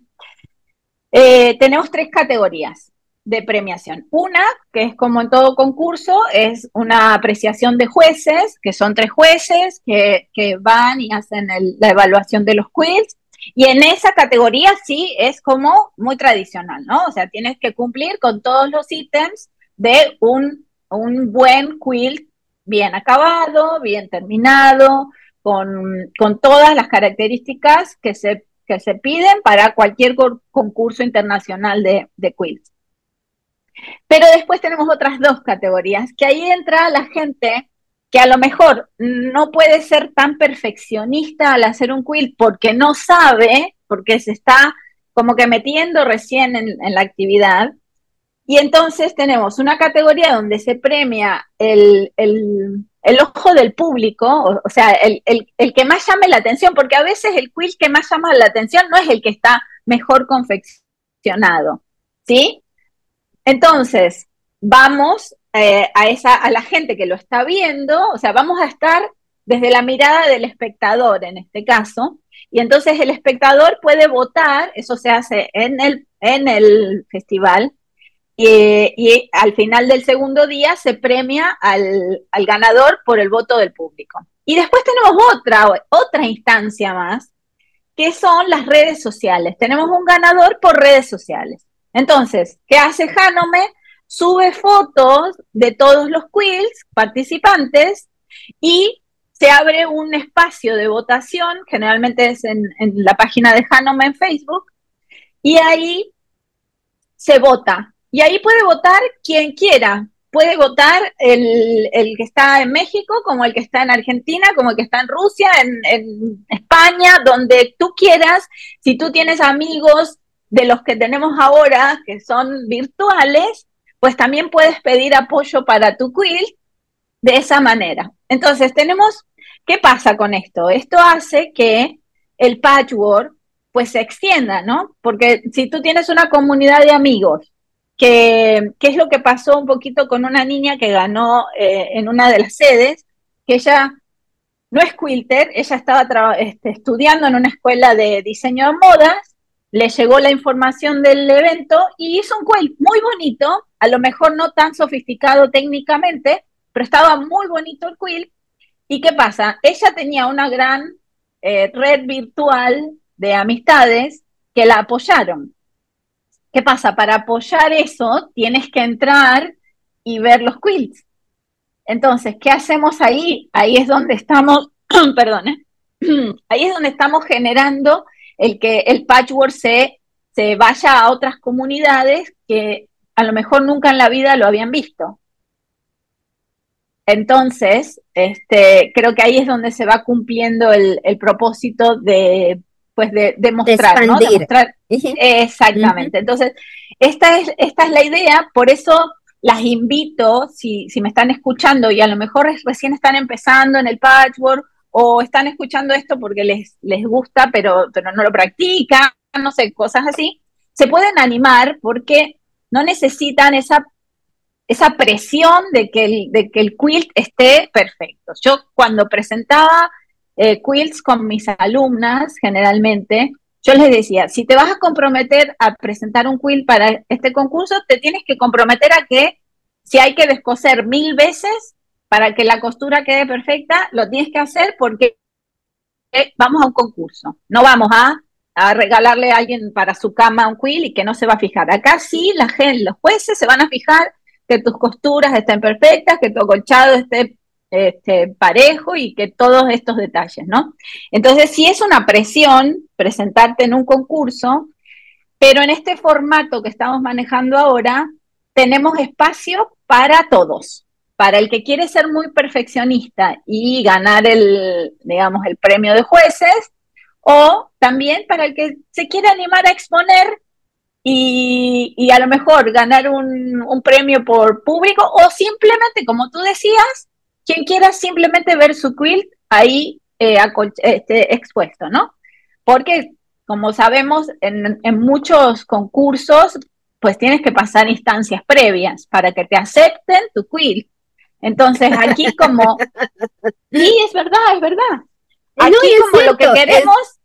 eh, tenemos tres categorías de premiación. Una, que es como en todo concurso, es una apreciación de jueces, que son tres jueces que, van y hacen la evaluación de los quilts. Y en esa categoría sí es como muy tradicional, ¿no? O sea, tienes que cumplir con todos los ítems de un, un buen quilt bien acabado, bien terminado, con, todas las características que se, que se piden para cualquier concurso internacional de, de quilts. Pero después tenemos otras dos categorías, que ahí entra la gente que a lo mejor no puede ser tan perfeccionista al hacer un quilt porque no sabe, porque se está como que metiendo recién en, la actividad. Y entonces tenemos una categoría donde se premia el, ojo del público, o, sea, el, el, que más llame la atención, porque a veces el quilt que más llama la atención no es el que está mejor confeccionado, ¿sí? Entonces, vamos eh, a, esa, a la gente que lo está viendo, o sea, vamos a estar desde la mirada del espectador en este caso, y entonces el espectador puede votar, eso se hace en el, en el festival, y, al final del segundo día se premia al, al, ganador por el voto del público. Y después tenemos otra, otra instancia más, que son las redes sociales. Tenemos un ganador por redes sociales. Entonces, ¿qué hace Hanome? Sube fotos de todos los quills participantes y se abre un espacio de votación, generalmente es en, la página de Hanome en Facebook, y ahí se vota. Y ahí puede votar quien quiera. Puede votar el, que está en México, como el que está en Argentina, como el que está en Rusia, en, en España, donde tú quieras. Si tú tienes amigos de los que tenemos ahora, que son virtuales, pues también puedes pedir apoyo para tu quilt de esa manera. Entonces, tenemos, ¿qué pasa con esto? Esto hace que el patchwork pues se extienda, ¿no? Porque si tú tienes una comunidad de amigos, que, es lo que pasó un poquito con una niña que ganó eh, en una de las sedes, que ella no es quilter, ella estaba este, estudiando en una escuela de diseño de modas le llegó la información del evento y hizo un quilt muy bonito, a lo mejor no tan sofisticado técnicamente, pero estaba muy bonito el quilt. ¿Y qué pasa? Ella tenía una gran eh, red virtual de amistades que la apoyaron. ¿Qué pasa? Para apoyar eso tienes que entrar y ver los quilts. Entonces, ¿qué hacemos ahí? Ahí es donde estamos, perdón, ahí es donde estamos generando el que el patchwork se, se vaya a otras comunidades que a lo mejor nunca en la vida lo habían visto. Entonces, este, creo que ahí es donde se va cumpliendo el, propósito de, pues de, mostrar, ¿no? exactamente. Entonces, esta es, esta es la idea, por eso las invito, si, si me están escuchando y a lo mejor recién están empezando en el patchwork o están escuchando esto porque les, les gusta, pero, pero no lo practican, no sé, cosas así, se pueden animar porque no necesitan esa, esa presión de que, el, de que el quilt esté perfecto. Yo cuando presentaba eh, quilts con mis alumnas, generalmente, yo les decía, si te vas a comprometer a presentar un quilt para este concurso, te tienes que comprometer a que si hay que descoser mil veces, para que la costura quede perfecta, lo tienes que hacer porque vamos a un concurso. No vamos a, regalarle a alguien para su cama un quill y que no se va a fijar. Acá sí, la gente, los jueces se van a fijar que tus costuras estén perfectas, que tu acolchado esté este, parejo y que todos estos detalles, ¿no? Entonces, sí es una presión presentarte en un concurso, pero en este formato que estamos manejando ahora, tenemos espacio para todos para el que quiere ser muy perfeccionista y ganar el, digamos, el premio de jueces, o también para el que se quiere animar a exponer y, a lo mejor ganar un, premio por público, o simplemente, como tú decías, quien quiera simplemente ver su quilt ahí eh, este, expuesto, ¿no? Porque, como sabemos, en, muchos concursos pues tienes que pasar instancias previas para que te acepten tu quill. Entonces aquí como, sí, es verdad, es verdad. Aquí como lo que queremos,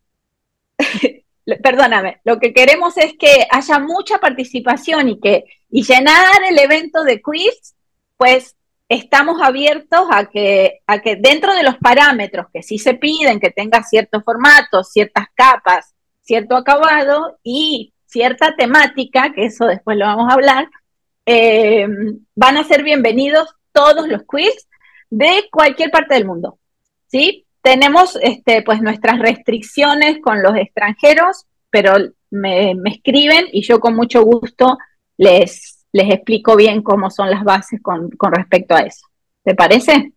perdóname, lo que queremos es que haya mucha participación y que y llenar el evento de quiz, pues estamos abiertos a que, a que dentro de los parámetros que sí se piden, que tenga ciertos formatos, ciertas capas, cierto acabado y cierta temática, que eso después lo vamos a hablar, eh, van a ser bienvenidos todos los quiz de cualquier parte del mundo. ¿sí? Tenemos este, pues nuestras restricciones con los extranjeros, pero me, me escriben y yo con mucho gusto les, les explico bien cómo son las bases con, con respecto a eso. ¿Te parece?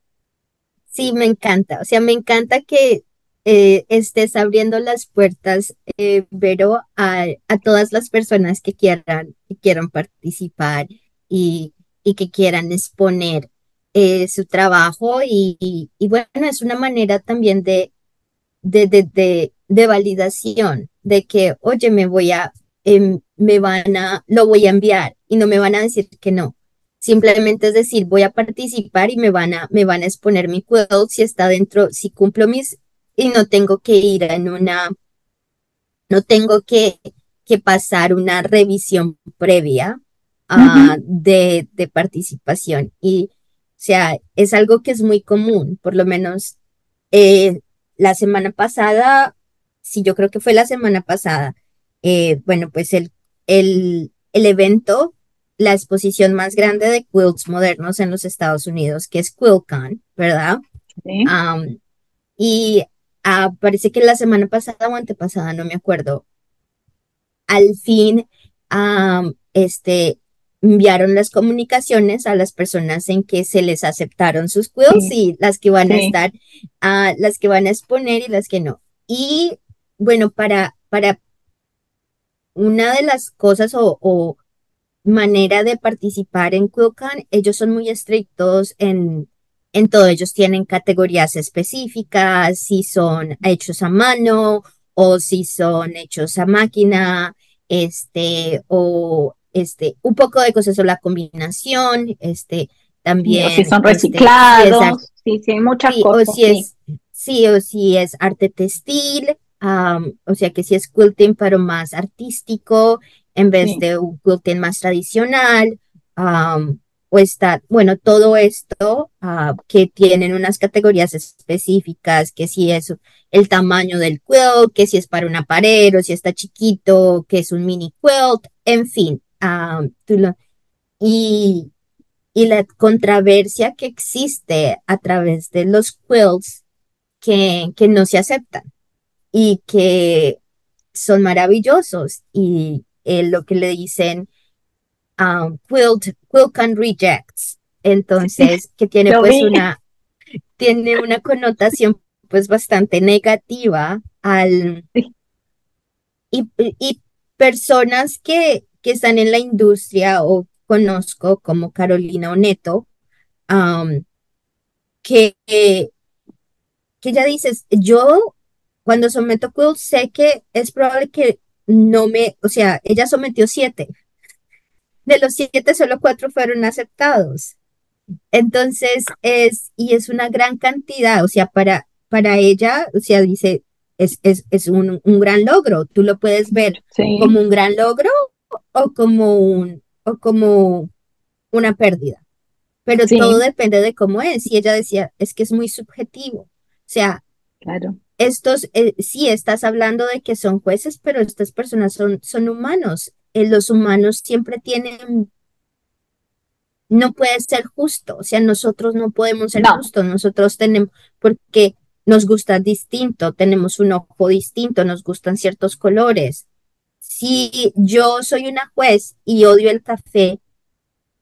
Sí, me encanta. O sea, me encanta que eh, estés abriendo las puertas, eh, Vero, a, a, todas las personas que quieran, que quieran participar y, y que quieran exponer eh, su trabajo. Y, bueno, es una manera también de, de, de, de, validación, de que, oye, me voy a, Em, me van a, lo voy a enviar y no me van a decir que no. Simplemente es decir, voy a participar y me van a, me van a exponer mi quilt si está dentro, si cumplo mis, y no tengo que ir en una, no tengo que, que pasar una revisión previa uh, de, de participación. Y, o sea, es algo que es muy común, por lo menos eh, la semana pasada, sí, yo creo que fue la semana pasada, eh, bueno, pues el, el, el evento, la exposición más grande de quilts modernos en los Estados Unidos, que es QuiltCon, ¿verdad? y uh, parece que la semana pasada o antepasada, no me acuerdo, al fin este, enviaron las comunicaciones a las personas en que se les aceptaron sus quilts y las que van a estar, uh, las que van a exponer y las que no. Y bueno, para, para una de las cosas o, manera de participar en QuiltCon, ellos son muy estrictos en, en todo. Ellos tienen categorías específicas, si son hechos a mano o si son hechos a máquina, este, o este, un poco de cosas o la combinación, este, también. si son este, reciclados, sí, sí, hay muchas cosas. O si es, sí, o si es arte textil, o sea que si es quilting pero más artístico en vez de un quilting más tradicional, o está, bueno, todo esto ah, que tienen unas categorías específicas, que si es el tamaño del quilt, que si es para una pared o si está chiquito, que es un mini quilt, en fin. Y, y la controversia que existe a través de los quilts que, que no se aceptan y que son maravillosos y eh, lo que le dicen um, quilt, quilt can rejects. Entonces, que tiene pues una, tiene una connotación pues bastante negativa al, y, y personas que, que están en la industria o conozco como Carolina Oneto, um, que, que ya dices, yo cuando someto quilt, sé que es probable que no me, o sea, ella sometió siete. De los siete, solo cuatro fueron aceptados. Entonces, es, y es una gran cantidad, o sea, para, para ella, o sea, dice, es, es, es un, un gran logro. Tú lo puedes ver como un gran logro o como un, o como una pérdida. Pero todo depende de cómo es. Y ella decía, es que es muy subjetivo. O sea, claro estos, eh, sí, estás hablando de que son jueces, pero estas personas son, son humanos. Eh, los humanos siempre tienen, no puede ser justo, o sea, nosotros no podemos ser justos, nosotros tenemos, porque nos gusta distinto, tenemos un ojo distinto, nos gustan ciertos colores. Si yo soy una juez y odio el café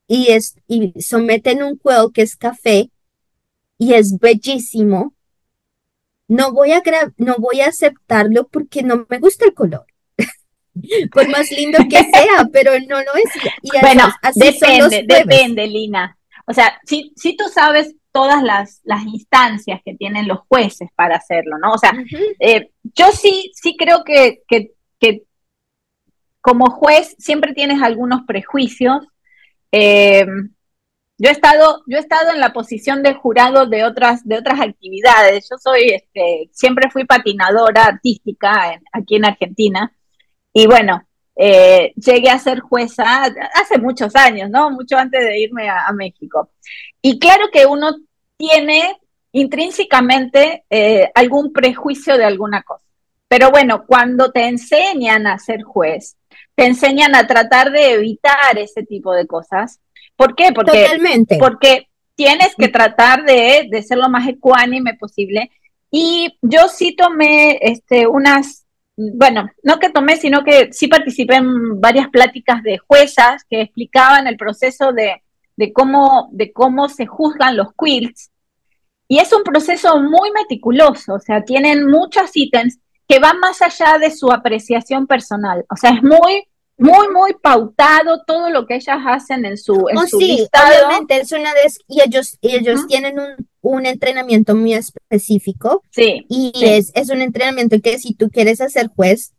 y, es, y someten un juego que es café y es bellísimo, no voy a no voy a aceptarlo porque no me gusta el color. Por más lindo que sea, pero no lo es. Y bueno, depende, depende, Lina. O sea, si, si tú sabes todas las, las instancias que tienen los jueces para hacerlo, ¿no? O sea, eh, yo sí, sí creo que, que, como juez siempre tienes algunos prejuicios. Eh, yo he estado, yo he estado en la posición de jurado de otras, de otras actividades. Yo soy, este, siempre fui patinadora artística aquí en Argentina. Y bueno, eh, llegué a ser jueza hace muchos años, ¿no? Mucho antes de irme a, México. Y claro que uno tiene intrínsecamente eh, algún prejuicio de alguna cosa. Pero bueno, cuando te enseñan a ser juez, te enseñan a tratar de evitar ese tipo de cosas ¿Por qué? Porque, porque tienes que tratar de, ser lo más ecuánime posible. Y yo sí tomé este, unas, bueno, no que tomé, sino que sí participé en varias pláticas de juezas que explicaban el proceso de, de cómo, de cómo se juzgan los quilts. Y es un proceso muy meticuloso, o sea, tienen muchos ítems que van más allá de su apreciación personal. O sea, es muy muy, muy pautado todo lo que ellas hacen en su, en oh, sí, Obviamente, es una vez, y ellos, ellos tienen un, un, entrenamiento muy específico. Sí. Y Es, es un entrenamiento que si tú quieres hacer juez,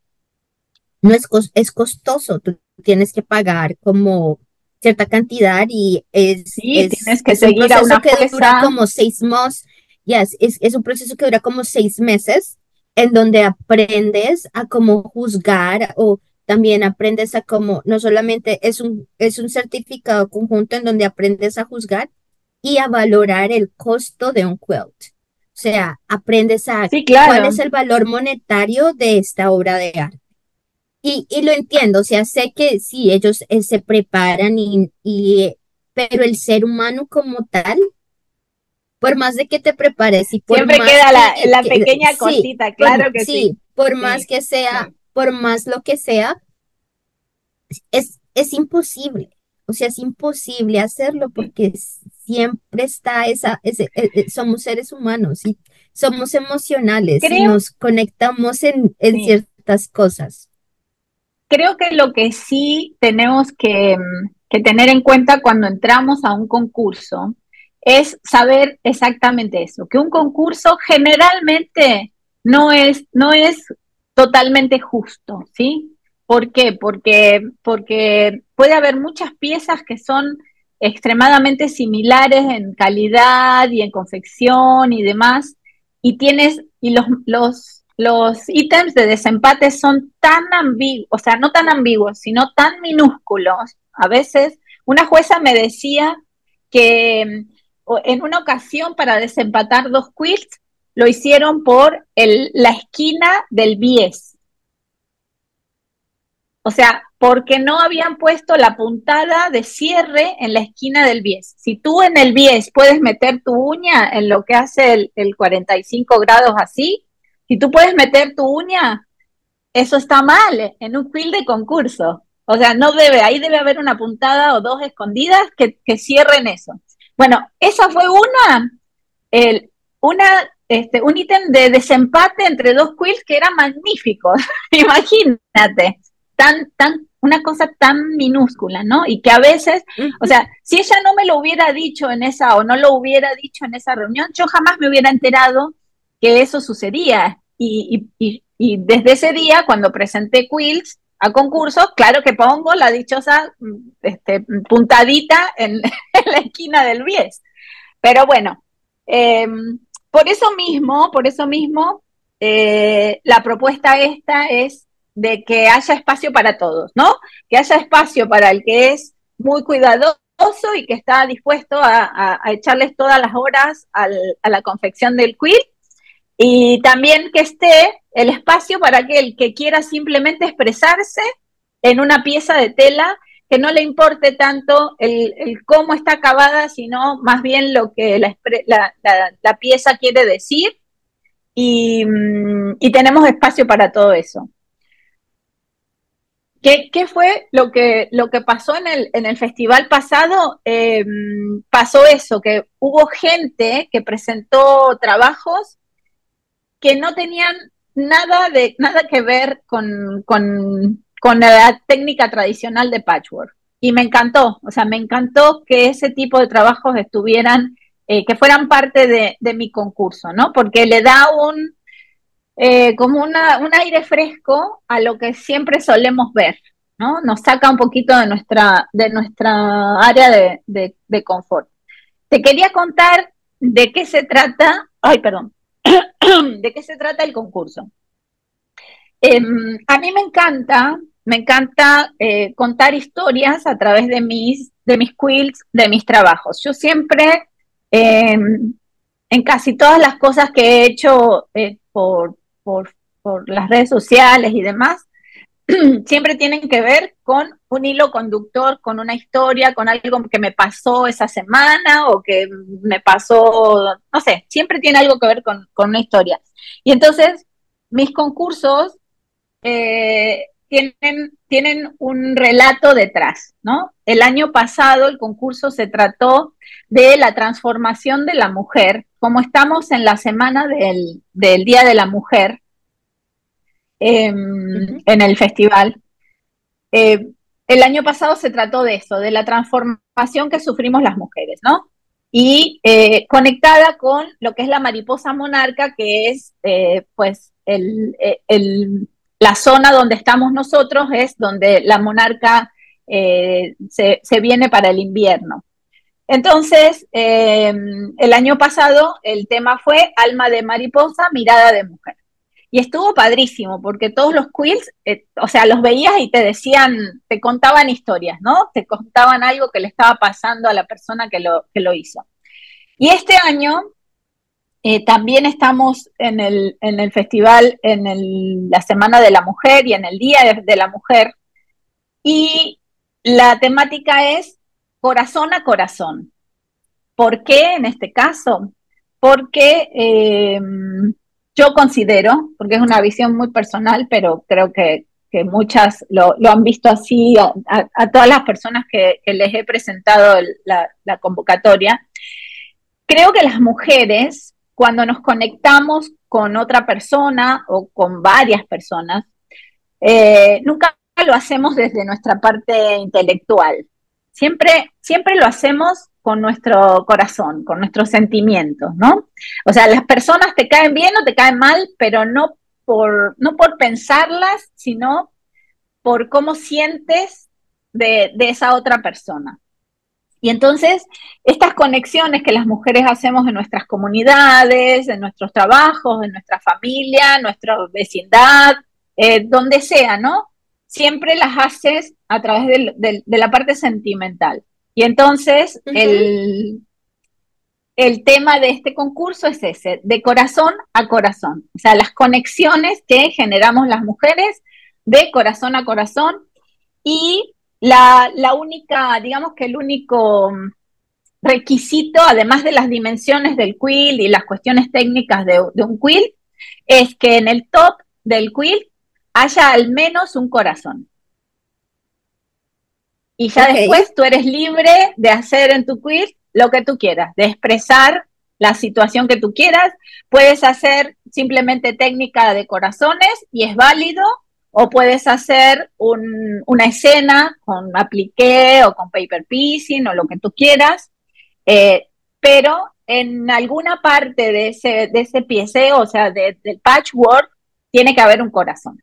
no es, es costoso, tú tienes que pagar como cierta cantidad y es, sí, tienes que seguir a una que dura como seis meses, yes, es, es un proceso que dura como seis meses en donde aprendes a cómo juzgar o también aprendes a cómo, no solamente es un, es un certificado conjunto en donde aprendes a juzgar y a valorar el costo de un quilt. O sea, aprendes a cuál es el valor monetario de esta obra de arte. Y, y lo entiendo, o sea, sé que sí, ellos eh, se preparan y, y, pero el ser humano como tal, por más de que te prepares y por Siempre más queda la, la pequeña cosita, claro que sí. Por más que sea por más lo que sea, es, es imposible. O sea, es imposible hacerlo porque siempre está esa, ese, e, e, somos seres humanos y somos emocionales y nos conectamos en, en ciertas cosas. Creo que lo que sí tenemos que, que tener en cuenta cuando entramos a un concurso es saber exactamente eso, que un concurso generalmente no es, no es totalmente justo, ¿sí? ¿Por qué? Porque, porque puede haber muchas piezas que son extremadamente similares en calidad y en confección y demás, y tienes, y los, los, los ítems de desempate son tan ambiguos, o sea, no tan ambiguos, sino tan minúsculos. A veces, una jueza me decía que en una ocasión para desempatar dos quilts lo hicieron por el, la esquina del bies. O sea, porque no habían puesto la puntada de cierre en la esquina del bies. Si tú en el bies puedes meter tu uña en lo que hace el, 45 grados así, si tú puedes meter tu uña, eso está mal en un quill de concurso. O sea, no debe, ahí debe haber una puntada o dos escondidas que cierren eso. Bueno, esa fue una, el, una este, un ítem de desempate entre dos quills que era magnífico. Imagínate, tan, tan, una cosa tan minúscula, ¿no? Y que a veces, o sea, si ella no me lo hubiera dicho en esa, o no lo hubiera dicho en esa reunión, yo jamás me hubiera enterado que eso sucedía. Y, y, y, desde ese día, cuando presenté quills a concurso, claro que pongo la dichosa este, puntadita en, la esquina del bies. Pero bueno, eh, por eso mismo, por eso mismo, eh, la propuesta esta es de que haya espacio para todos, ¿no? Que haya espacio para el que es muy cuidadoso y que está dispuesto a, echarles todas las horas a la confección del quilt y también que esté el espacio para que el que quiera simplemente expresarse en una pieza de tela que no le importe tanto el, cómo está acabada, sino más bien lo que la, pieza quiere decir. Mm, y, tenemos espacio para todo eso. ¿Qué, qué fue lo que, lo que pasó en el, en el festival pasado? Em, pasó eso, que hubo gente que presentó trabajos que no tenían nada, de, nada que ver con, con con la técnica tradicional de patchwork. Y me encantó, o sea, me encantó que ese tipo de trabajos estuvieran, eh, que fueran parte de, mi concurso, ¿no? Porque le da un, eh, como una, un aire fresco a lo que siempre solemos ver. ¿no? Nos saca un poquito de nuestra, de nuestra área de, de confort. Te quería contar de qué se trata, ay, perdón, de qué se trata el concurso. Em, a mí me encanta, me encanta eh, contar historias a través de mis, de mis quilts, de mis trabajos. Yo siempre, em, en casi todas las cosas que he hecho eh, por, por, por las redes sociales y demás, siempre tienen que ver con un hilo conductor, con una historia, con algo que me pasó esa semana o que me pasó, no sé, siempre tiene algo que ver con, una historia. Y entonces, mis concursos eh, tienen, tienen un relato detrás, ¿no? El año pasado el concurso se trató de la transformación de la mujer, como estamos en la semana del, del Día de la Mujer, Em, en el festival. Eh, el año pasado se trató de eso, de la transformación que sufrimos las mujeres, ¿no? Y eh, conectada con lo que es la mariposa monarca, que es, eh, pues, la zona donde estamos nosotros, es donde la monarca se, se, viene para el invierno. Entonces, em, el año pasado el tema fue alma de mariposa, mirada de mujer. Y estuvo padrísimo, porque todos los quills, eh, o sea, los veías y te decían, te contaban historias, ¿no? Te contaban algo que le estaba pasando a la persona que lo, que lo hizo. Y este año eh, también estamos en el, en el festival, en la Semana de la Mujer y en el Día de, la Mujer. Y la temática es corazón a corazón. ¿Por qué en este caso? Porque eh, yo considero, porque es una visión muy personal, pero creo que, muchas lo, han visto así, a, todas las personas que, les he presentado la, convocatoria, creo que las mujeres, cuando nos conectamos con otra persona o con varias personas, eh, nunca lo hacemos desde nuestra parte intelectual. Siempre, siempre lo hacemos con nuestro corazón, con nuestros sentimientos, ¿no? O sea, las personas te caen bien o te caen mal, pero no por, no por pensarlas, sino por cómo sientes de, esa otra persona. Y entonces, estas conexiones que las mujeres hacemos en nuestras comunidades, en nuestros trabajos, en nuestra familia, nuestra vecindad, eh, donde sea, ¿no? Siempre las haces a través de la parte sentimental. Y entonces el, el tema de este concurso es ese, de corazón a corazón, o sea, las conexiones que generamos las mujeres de corazón a corazón y la, única, digamos que el único requisito, además de las dimensiones del quill y las cuestiones técnicas de, de un quill, es que en el top del quill haya al menos un corazón. Y ya después tú eres libre de hacer en tu quiz lo que tú quieras, de expresar la situación que tú quieras. Puedes hacer simplemente técnica de corazones y es válido, o puedes hacer una escena con apliqué o con paper piecing o lo que tú quieras, eh, pero en alguna parte de ese, de ese pieceo, o sea, del patchwork, tiene que haber un corazón.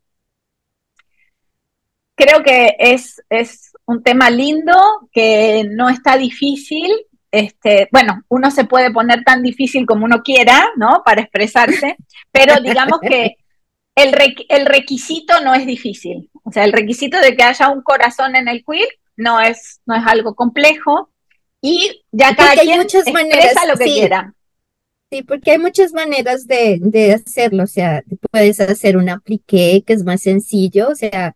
Creo que es, es un tema lindo, que no está difícil. Este, bueno, uno se puede poner tan difícil como uno quiera, ¿no? Para expresarse, pero digamos que el, el requisito no es difícil. O sea, el requisito de que haya un corazón en el queer no es, no es algo complejo y ya cada quien muchas expresa lo que quiera. Sí, porque hay muchas maneras de, de, hacerlo. O sea, puedes hacer un apliqué que es más sencillo, o sea,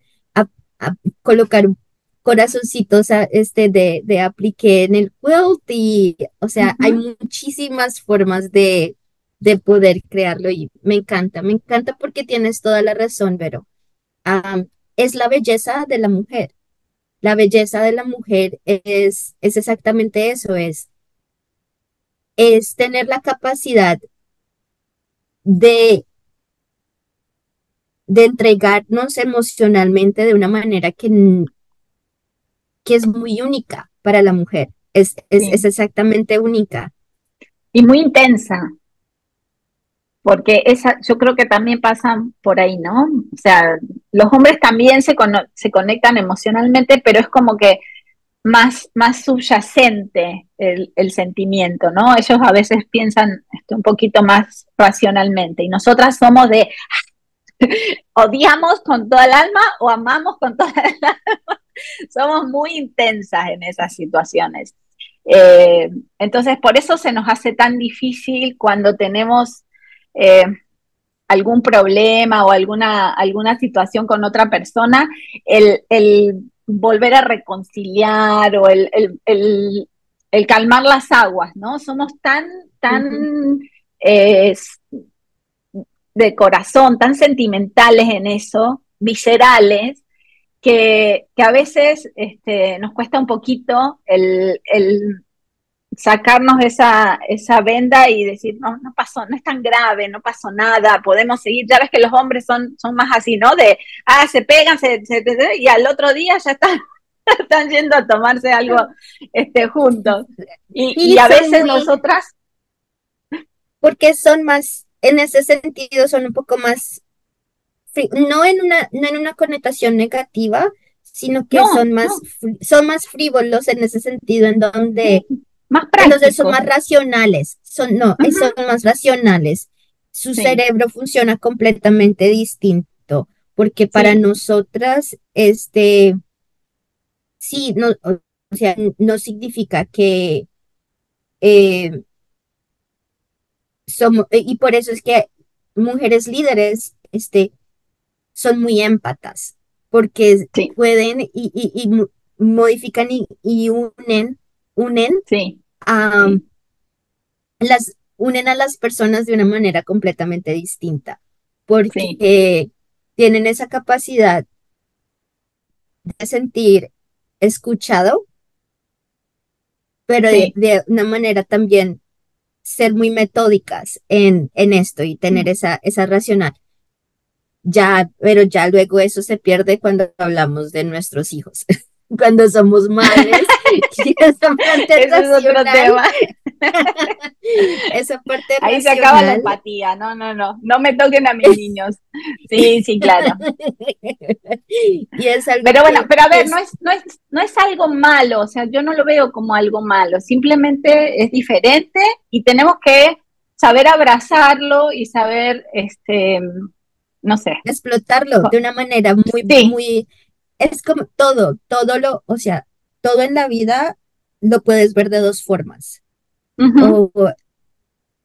colocar un corazoncitos este, de, de apliqué en el quilt y, o sea, hay muchísimas formas de, de poder crearlo y me encanta, me encanta porque tienes toda la razón, pero es la belleza de la mujer. La belleza de la mujer es, es exactamente eso, es, es tener la capacidad de de entregarnos emocionalmente de una manera que, que es muy única para la mujer. Es, es, exactamente única. Y muy intensa. porque esa, yo creo que también pasan por ahí, ¿no? O sea, los hombres también se, se conectan emocionalmente, pero es como que más, más subyacente el, el, sentimiento, ¿no? Ellos a veces piensan esto un poquito más racionalmente y nosotras somos de odiamos con toda el alma o amamos con toda el alma. somos muy intensas en esas situaciones. Eh, entonces, por eso se nos hace tan difícil cuando tenemos eh, algún problema o alguna, alguna situación con otra persona, el, volver a reconciliar o el, calmar las aguas, ¿no? Somos tan, tan eh, de corazón, tan sentimentales en eso, viscerales, que, a veces este, nos cuesta un poquito el, sacarnos esa, esa venda y decir, no, no pasó, no es tan grave, no pasó nada, podemos seguir. Ya ves que los hombres son, son más así, ¿no? De, ah, se pegan, se, y al otro día ya están, están yendo a tomarse algo este, juntos. Y, a veces nosotras... Porque son más, en ese sentido, son un poco más no en una, no en una connotación negativa, sino que son más, son más frívolos en ese sentido, en donde más entonces son más racionales, son, no, son más racionales. Su cerebro funciona completamente distinto, porque para nosotras, este, sí, no, o sea, no significa que eh, somos, y por eso es que mujeres líderes, este, son muy émpatas, porque pueden y, y, modifican y, unen, unen a las unen a las personas de una manera completamente distinta, porque tienen esa capacidad de sentir escuchado, pero de, una manera también ser muy metódicas en, en esto y tener esa, esa racional ya, pero ya luego eso se pierde cuando hablamos de nuestros hijos, cuando somos madres. esa parte es otro tema. esa parte Ahí se acaba la empatía, no, no, no, no me toquen a mis niños. Sí, sí, claro. y es algo pero bueno, pero a ver, no, es, no, es, no es algo malo, o sea, yo no lo veo como algo malo, simplemente es diferente y tenemos que saber abrazarlo y saber, este, no sé. Explotarlo de una manera muy, muy, es como todo, todo lo, o sea, todo en la vida lo puedes ver de dos formas.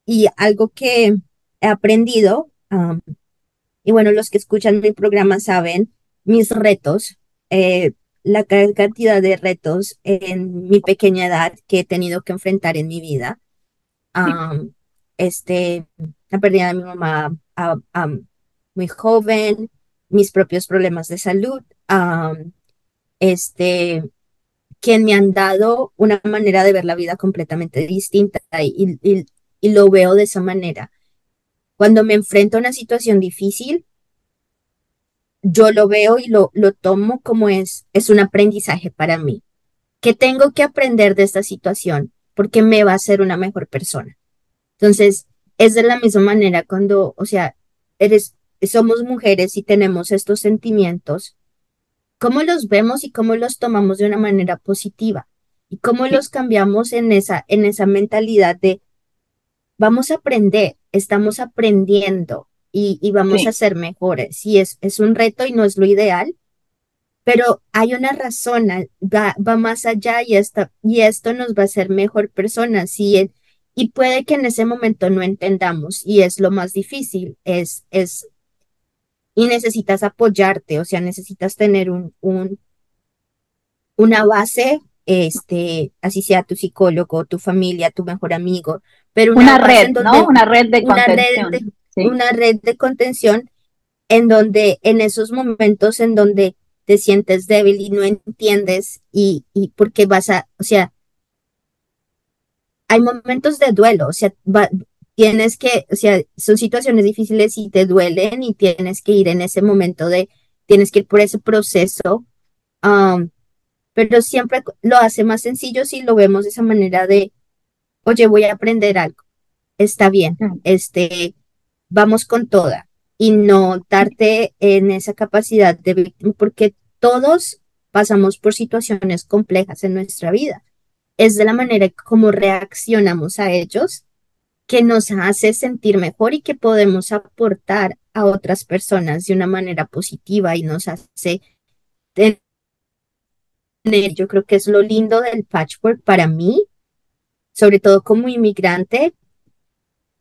Y algo que he aprendido, y bueno, los que escuchan mi programa saben mis retos, eh, la cantidad de retos en mi pequeña edad que he tenido que enfrentar en mi vida. este, la pérdida de mi mamá muy joven, mis propios problemas de salud, este, que me han dado una manera de ver la vida completamente distinta y, lo veo de esa manera. Cuando me enfrento a una situación difícil, yo lo veo y lo, tomo como es, es un aprendizaje para mí. que tengo que aprender de esta situación? Porque me va a hacer una mejor persona. Entonces, es de la misma manera cuando, o sea, eres, somos mujeres y tenemos estos sentimientos, ¿cómo los vemos y cómo los tomamos de una manera positiva? Y cómo los cambiamos en esa, en esa mentalidad de vamos a aprender, estamos aprendiendo y, vamos a ser mejores. Y es, es un reto y no es lo ideal, pero hay una razón, va, va más allá y, esta, y esto nos va a hacer mejor personas. Y, y puede que en ese momento no entendamos y es lo más difícil, es, es y necesitas apoyarte, o sea, necesitas tener un, un una base, este, así sea tu psicólogo, tu familia, tu mejor amigo, pero una, red, ¿no? Una red de contención. Una red de contención en donde, en esos momentos en donde te sientes débil y no entiendes y, y porque vas a, o sea, hay momentos de duelo, o sea, va, tienes que, o sea, son situaciones difíciles y te duelen y tienes que ir en ese momento de, tienes que ir por ese proceso, um, pero siempre lo hace más sencillo si lo vemos de esa manera de, oye, voy a aprender algo, está bien, este, vamos con toda y no darte en esa capacidad de víctima, porque todos pasamos por situaciones complejas en nuestra vida. Es de la manera como reaccionamos a ellos que nos hace sentir mejor y que podemos aportar a otras personas de una manera positiva y nos hace tener, yo creo que es lo lindo del patchwork para mí, sobre todo como inmigrante,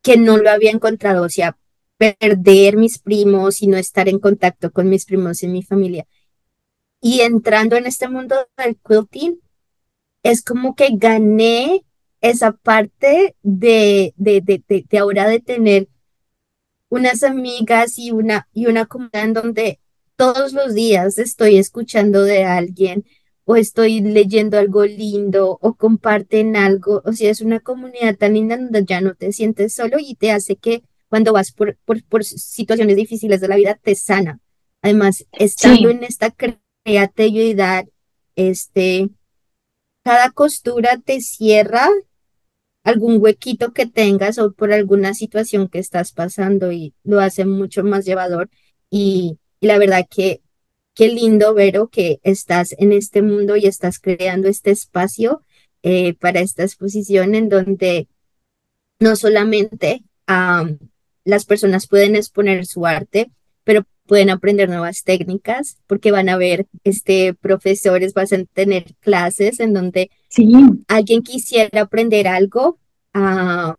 que no lo había encontrado, o sea, perder mis primos y no estar en contacto con mis primos y mi familia. Y entrando en este mundo del quilting, es como que gané esa parte de, de, de, de, ahora de tener unas amigas y una, y una comunidad en donde todos los días estoy escuchando de alguien o estoy leyendo algo lindo o comparten algo, o sea, es una comunidad tan linda donde ya no te sientes solo y te hace que cuando vas por, por, por situaciones difíciles de la vida te sana. Además, estando en esta creatividad, este, cada costura te cierra algún huequito que tengas o por alguna situación que estás pasando y lo hace mucho más llevador. Y, la verdad que qué lindo, Vero, que estás en este mundo y estás creando este espacio eh, para esta exposición en donde no solamente las personas pueden exponer su arte, pero pueden aprender nuevas técnicas porque van a ver este profesores, vas a tener clases en donde si alguien quisiera aprender algo ah,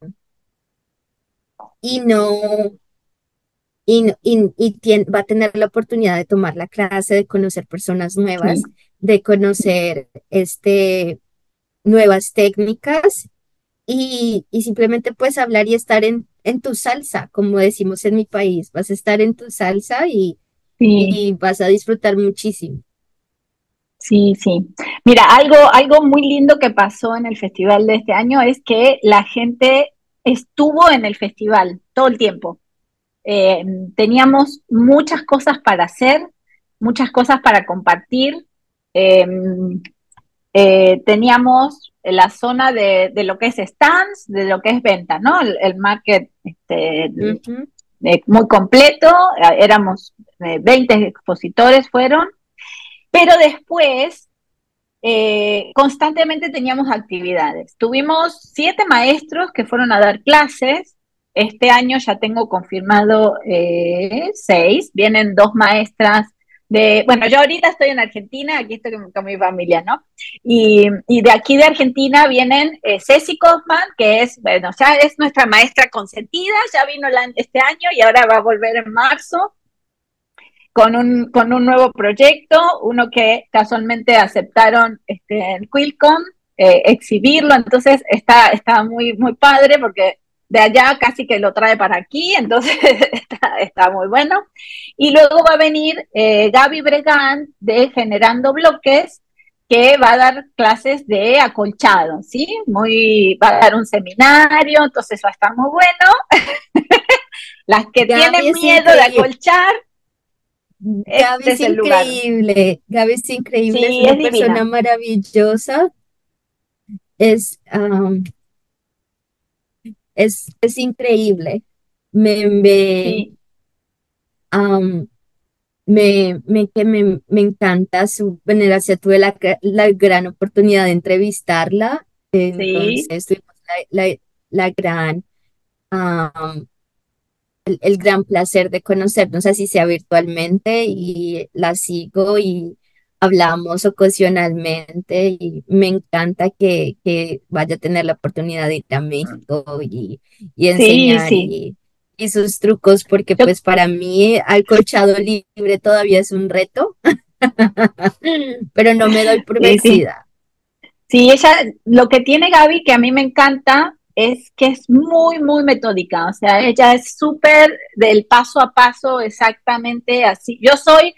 y no y, va a tener la oportunidad de tomar la clase, de conocer personas nuevas, de conocer este nuevas técnicas y, y simplemente pues hablar y estar en, en tu salsa, como decimos en mi país, vas a estar en tu salsa y, y vas a disfrutar muchísimo. Sí, sí. Mira, algo, algo muy lindo que pasó en el festival de este año es que la gente estuvo en el festival todo el tiempo. Eh, teníamos muchas cosas para hacer, muchas cosas para compartir. Eh, eh, teníamos la zona de, lo que es stands, de lo que es venta, ¿no? El, market este, muy completo, éramos 20 expositores fueron, pero después eh, constantemente teníamos actividades. Tuvimos siete maestros que fueron a dar clases. Este año ya tengo confirmado eh, seis. Vienen dos maestras bueno, yo ahorita estoy en Argentina, aquí estoy con, mi familia, ¿no? Y, de aquí de Argentina vienen eh, Ceci Kaufman, que es, bueno, ya es nuestra maestra consentida, ya vino este año y ahora va a volver en marzo con un, con un nuevo proyecto, uno que casualmente aceptaron este, en Quilcom, eh, exhibirlo, entonces está, está muy, muy padre porque de allá casi que lo trae para aquí, entonces está, muy bueno. Y luego va a venir eh, Gaby Bregan de Generando Bloques, que va a dar clases de acolchado, ¿sí? Muy, va a dar un seminario, entonces va a estar muy bueno. Las que tienen miedo de acolchar. Gaby este es, increíble, Gaby es increíble, es una persona maravillosa. Es, um, es, es increíble. Me, me, me, me, que me, me, encanta su veneración. Tuve la, la, gran oportunidad de entrevistarla. Entonces tuvimos la, la, la gran, el, el, gran placer de conocernos, así sea virtualmente, y la sigo y hablamos ocasionalmente y me encanta que, que, vaya a tener la oportunidad de ir a México y, y enseñar Y, sus trucos, porque pues para mí al colchado libre todavía es un reto, pero no me doy por vencida. Sí, ella, lo que tiene Gaby, que a mí me encanta, es que es muy, muy metódica, o sea, ella es súper del paso a paso, exactamente así. Yo soy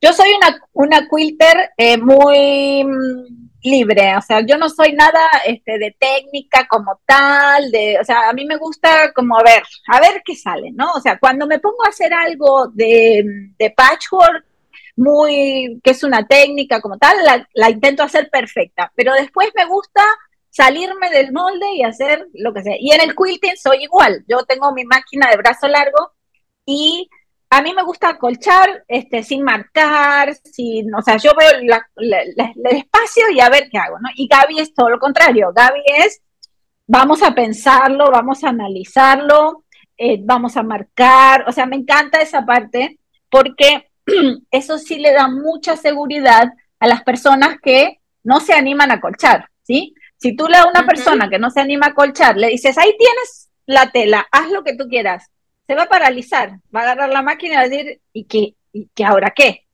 yo soy una, una quilter eh, muy mm, libre, o sea, yo no soy nada este, de técnica como tal, de, o sea, a mí me gusta como a ver, a ver qué sale, ¿no? O sea, cuando me pongo a hacer algo de, de patchwork, muy, que es una técnica como tal, la, la, intento hacer perfecta, pero después me gusta salirme del molde y hacer lo que sea. Y en el quilting soy igual. Yo tengo mi máquina de brazo largo y a mí me gusta colchar este, sin marcar, sin, o sea, yo veo el espacio y a ver qué hago, ¿no? Y Gaby es todo lo contrario. Gaby es, vamos a pensarlo, vamos a analizarlo, eh, vamos a marcar, o sea, me encanta esa parte porque eso sí le da mucha seguridad a las personas que no se animan a colchar, ¿sí? Si tú le a una persona que no se anima a colchar, le dices, ahí tienes la tela, haz lo que tú quieras, se va a paralizar, va a agarrar la máquina y va a decir, ¿y qué? ¿Y qué ahora qué?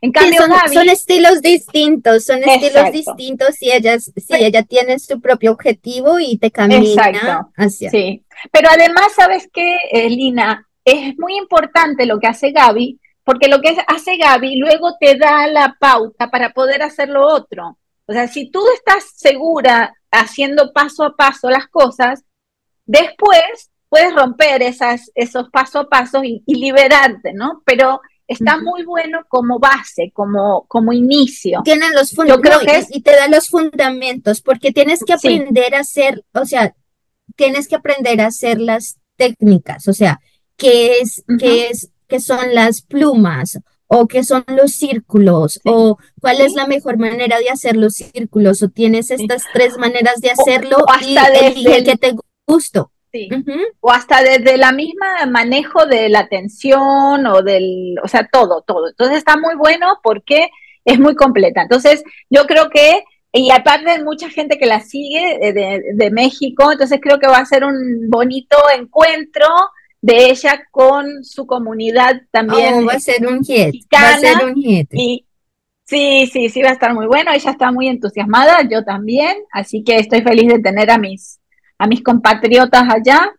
En cambio, son, estilos distintos, son estilos distintos y ellas, si ella tiene su propio objetivo y te camina hacia. Sí, pero además, ¿sabes qué, eh, Lina? Es muy importante lo que hace Gaby, porque lo que hace Gaby luego te da la pauta para poder hacer lo otro. O sea, si tú estás segura haciendo paso a paso las cosas, después puedes romper esas, esos paso a paso y, liberarte, ¿no? Pero está muy bueno como base, como, como inicio. Tienen los fundamentos y te da los fundamentos, porque tienes que aprender a hacer, o sea, tienes que aprender a hacer las técnicas, o sea, qué es, qué es, qué son las plumas o qué son los círculos, o cuál es la mejor manera de hacer los círculos, o tienes estas tres maneras de hacerlo y el que te gustó. Sí. O hasta desde la misma manejo de la atención o del, o sea, todo, todo. Entonces está muy bueno porque es muy completa. Entonces yo creo que, y aparte de mucha gente que la sigue de, de México, entonces creo que va a ser un bonito encuentro de ella con su comunidad también. Oh, va a ser un hit. Va a ser un hit. Y, sí, sí, sí, va a estar muy bueno. Ella está muy entusiasmada, yo también. Así que estoy feliz de tener a mis, a mis compatriotas allá.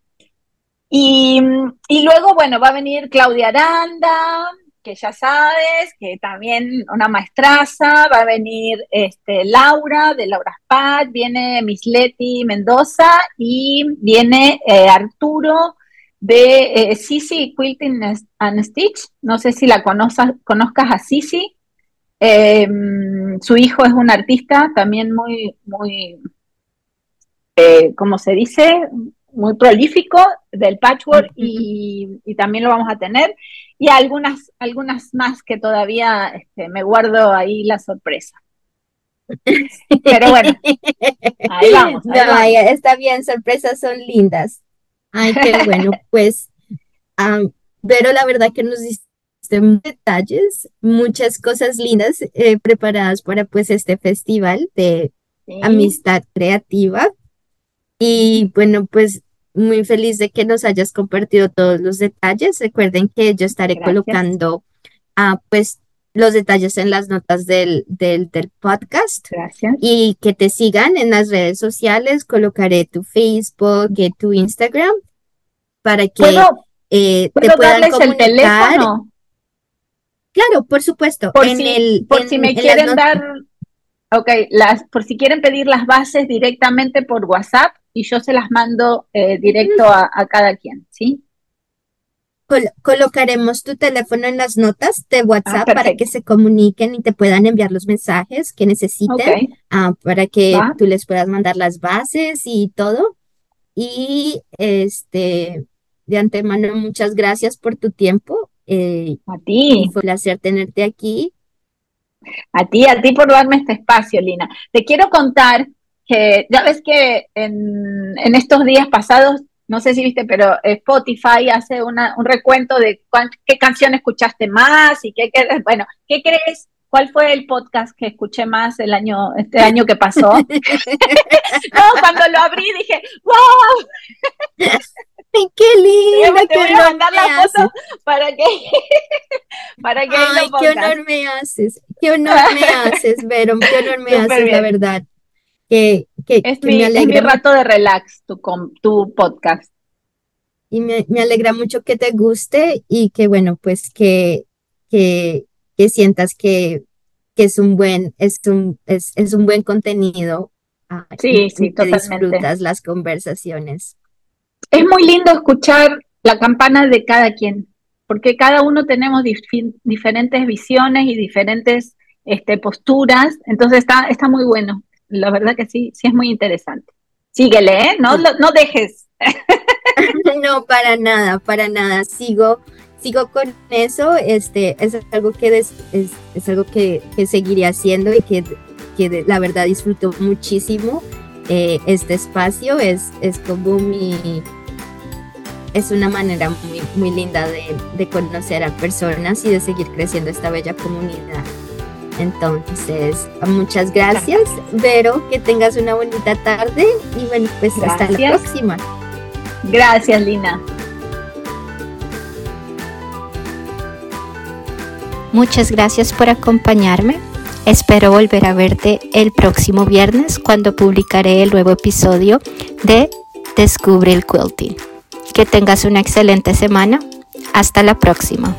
Y, y luego, bueno, va a venir Claudia Aranda, que ya sabes, que también una maestraza, va a venir este, Laura de Laura Spad, viene Miss Leti Mendoza y viene eh, Arturo de eh, Sisi Quilting and Stitch. No sé si la conozcas, conozcas a Sisi. Em, su hijo es un artista también muy, muy, eh, como se dice, muy prolífico del patchwork y, también lo vamos a tener. Y algunas, algunas más que todavía este, me guardo ahí la sorpresa. Pero bueno, ahí vamos. está bien, sorpresas son lindas. Ay, qué bueno, pues, pero la verdad que nos diste detalles, muchas cosas lindas eh, preparadas para pues este festival de amistad creativa. Y bueno, pues muy feliz de que nos hayas compartido todos los detalles. Recuerden que yo estaré colocando ah, pues los detalles en las notas del, del, del, podcast. Gracias. Y que te sigan en las redes sociales. Colocaré tu Facebook y tu Instagram para que eh, te puedan comunicar. el teléfono? Claro, por supuesto. Por si, el, por si me quieren dar, ok, las, por si quieren pedir las bases directamente por WhatsApp y yo se las mando eh, directo a, cada quien, ¿sí? colocaremos tu teléfono en las notas de WhatsApp ah, para que se comuniquen y te puedan enviar los mensajes que necesiten ah, para que tú les puedas mandar las bases y todo. Y este, de antemano, muchas gracias por tu tiempo. Eh, a ti. Fue un placer tenerte aquí. A ti, a ti por darme este espacio, Lina. Te quiero contar que ya ves que en, estos días pasados, no sé si viste, pero Spotify hace una, un recuento de qué canción escuchaste más y qué, qué, bueno, ¿qué crees? ¿Cuál fue el podcast que escuché más el año, este año que pasó? no, cuando lo abrí dije, ¡wow! ¡Qué lindo! Te voy a mandar la foto para que, para que Ay, qué honor me haces, qué honor me haces, Vero, qué honor me haces, la verdad. Que, que, es, mi, me es mi rato de relax, tu, tu podcast. Y me, me, alegra mucho que te guste y que, bueno, pues que, que, que sientas que, que es un buen, es un, es, es un buen contenido. sí, sí, totalmente. disfrutas las conversaciones es muy lindo escuchar la campana de cada quien, porque cada uno tenemos diferentes visiones y diferentes este, posturas, entonces está, está muy bueno, la verdad que sí, sí es muy interesante. Síguele, ¿eh? No, no dejes. no, para nada, para nada. Sigo, sigo con eso. Este, es algo que es, es, algo que, que, seguiré haciendo y que, que la verdad disfruto muchísimo. Eh, este espacio es, es como mi es una manera muy, muy linda de, de conocer a personas y de seguir creciendo esta bella comunidad. Entonces, muchas gracias, Vero, que tengas una bonita tarde y bueno, pues hasta la próxima. Gracias, Lina. Muchas gracias por acompañarme. Espero volver a verte el próximo viernes cuando publicaré el nuevo episodio de Descubre el Quilting. Que tengas una excelente semana. Hasta la próxima.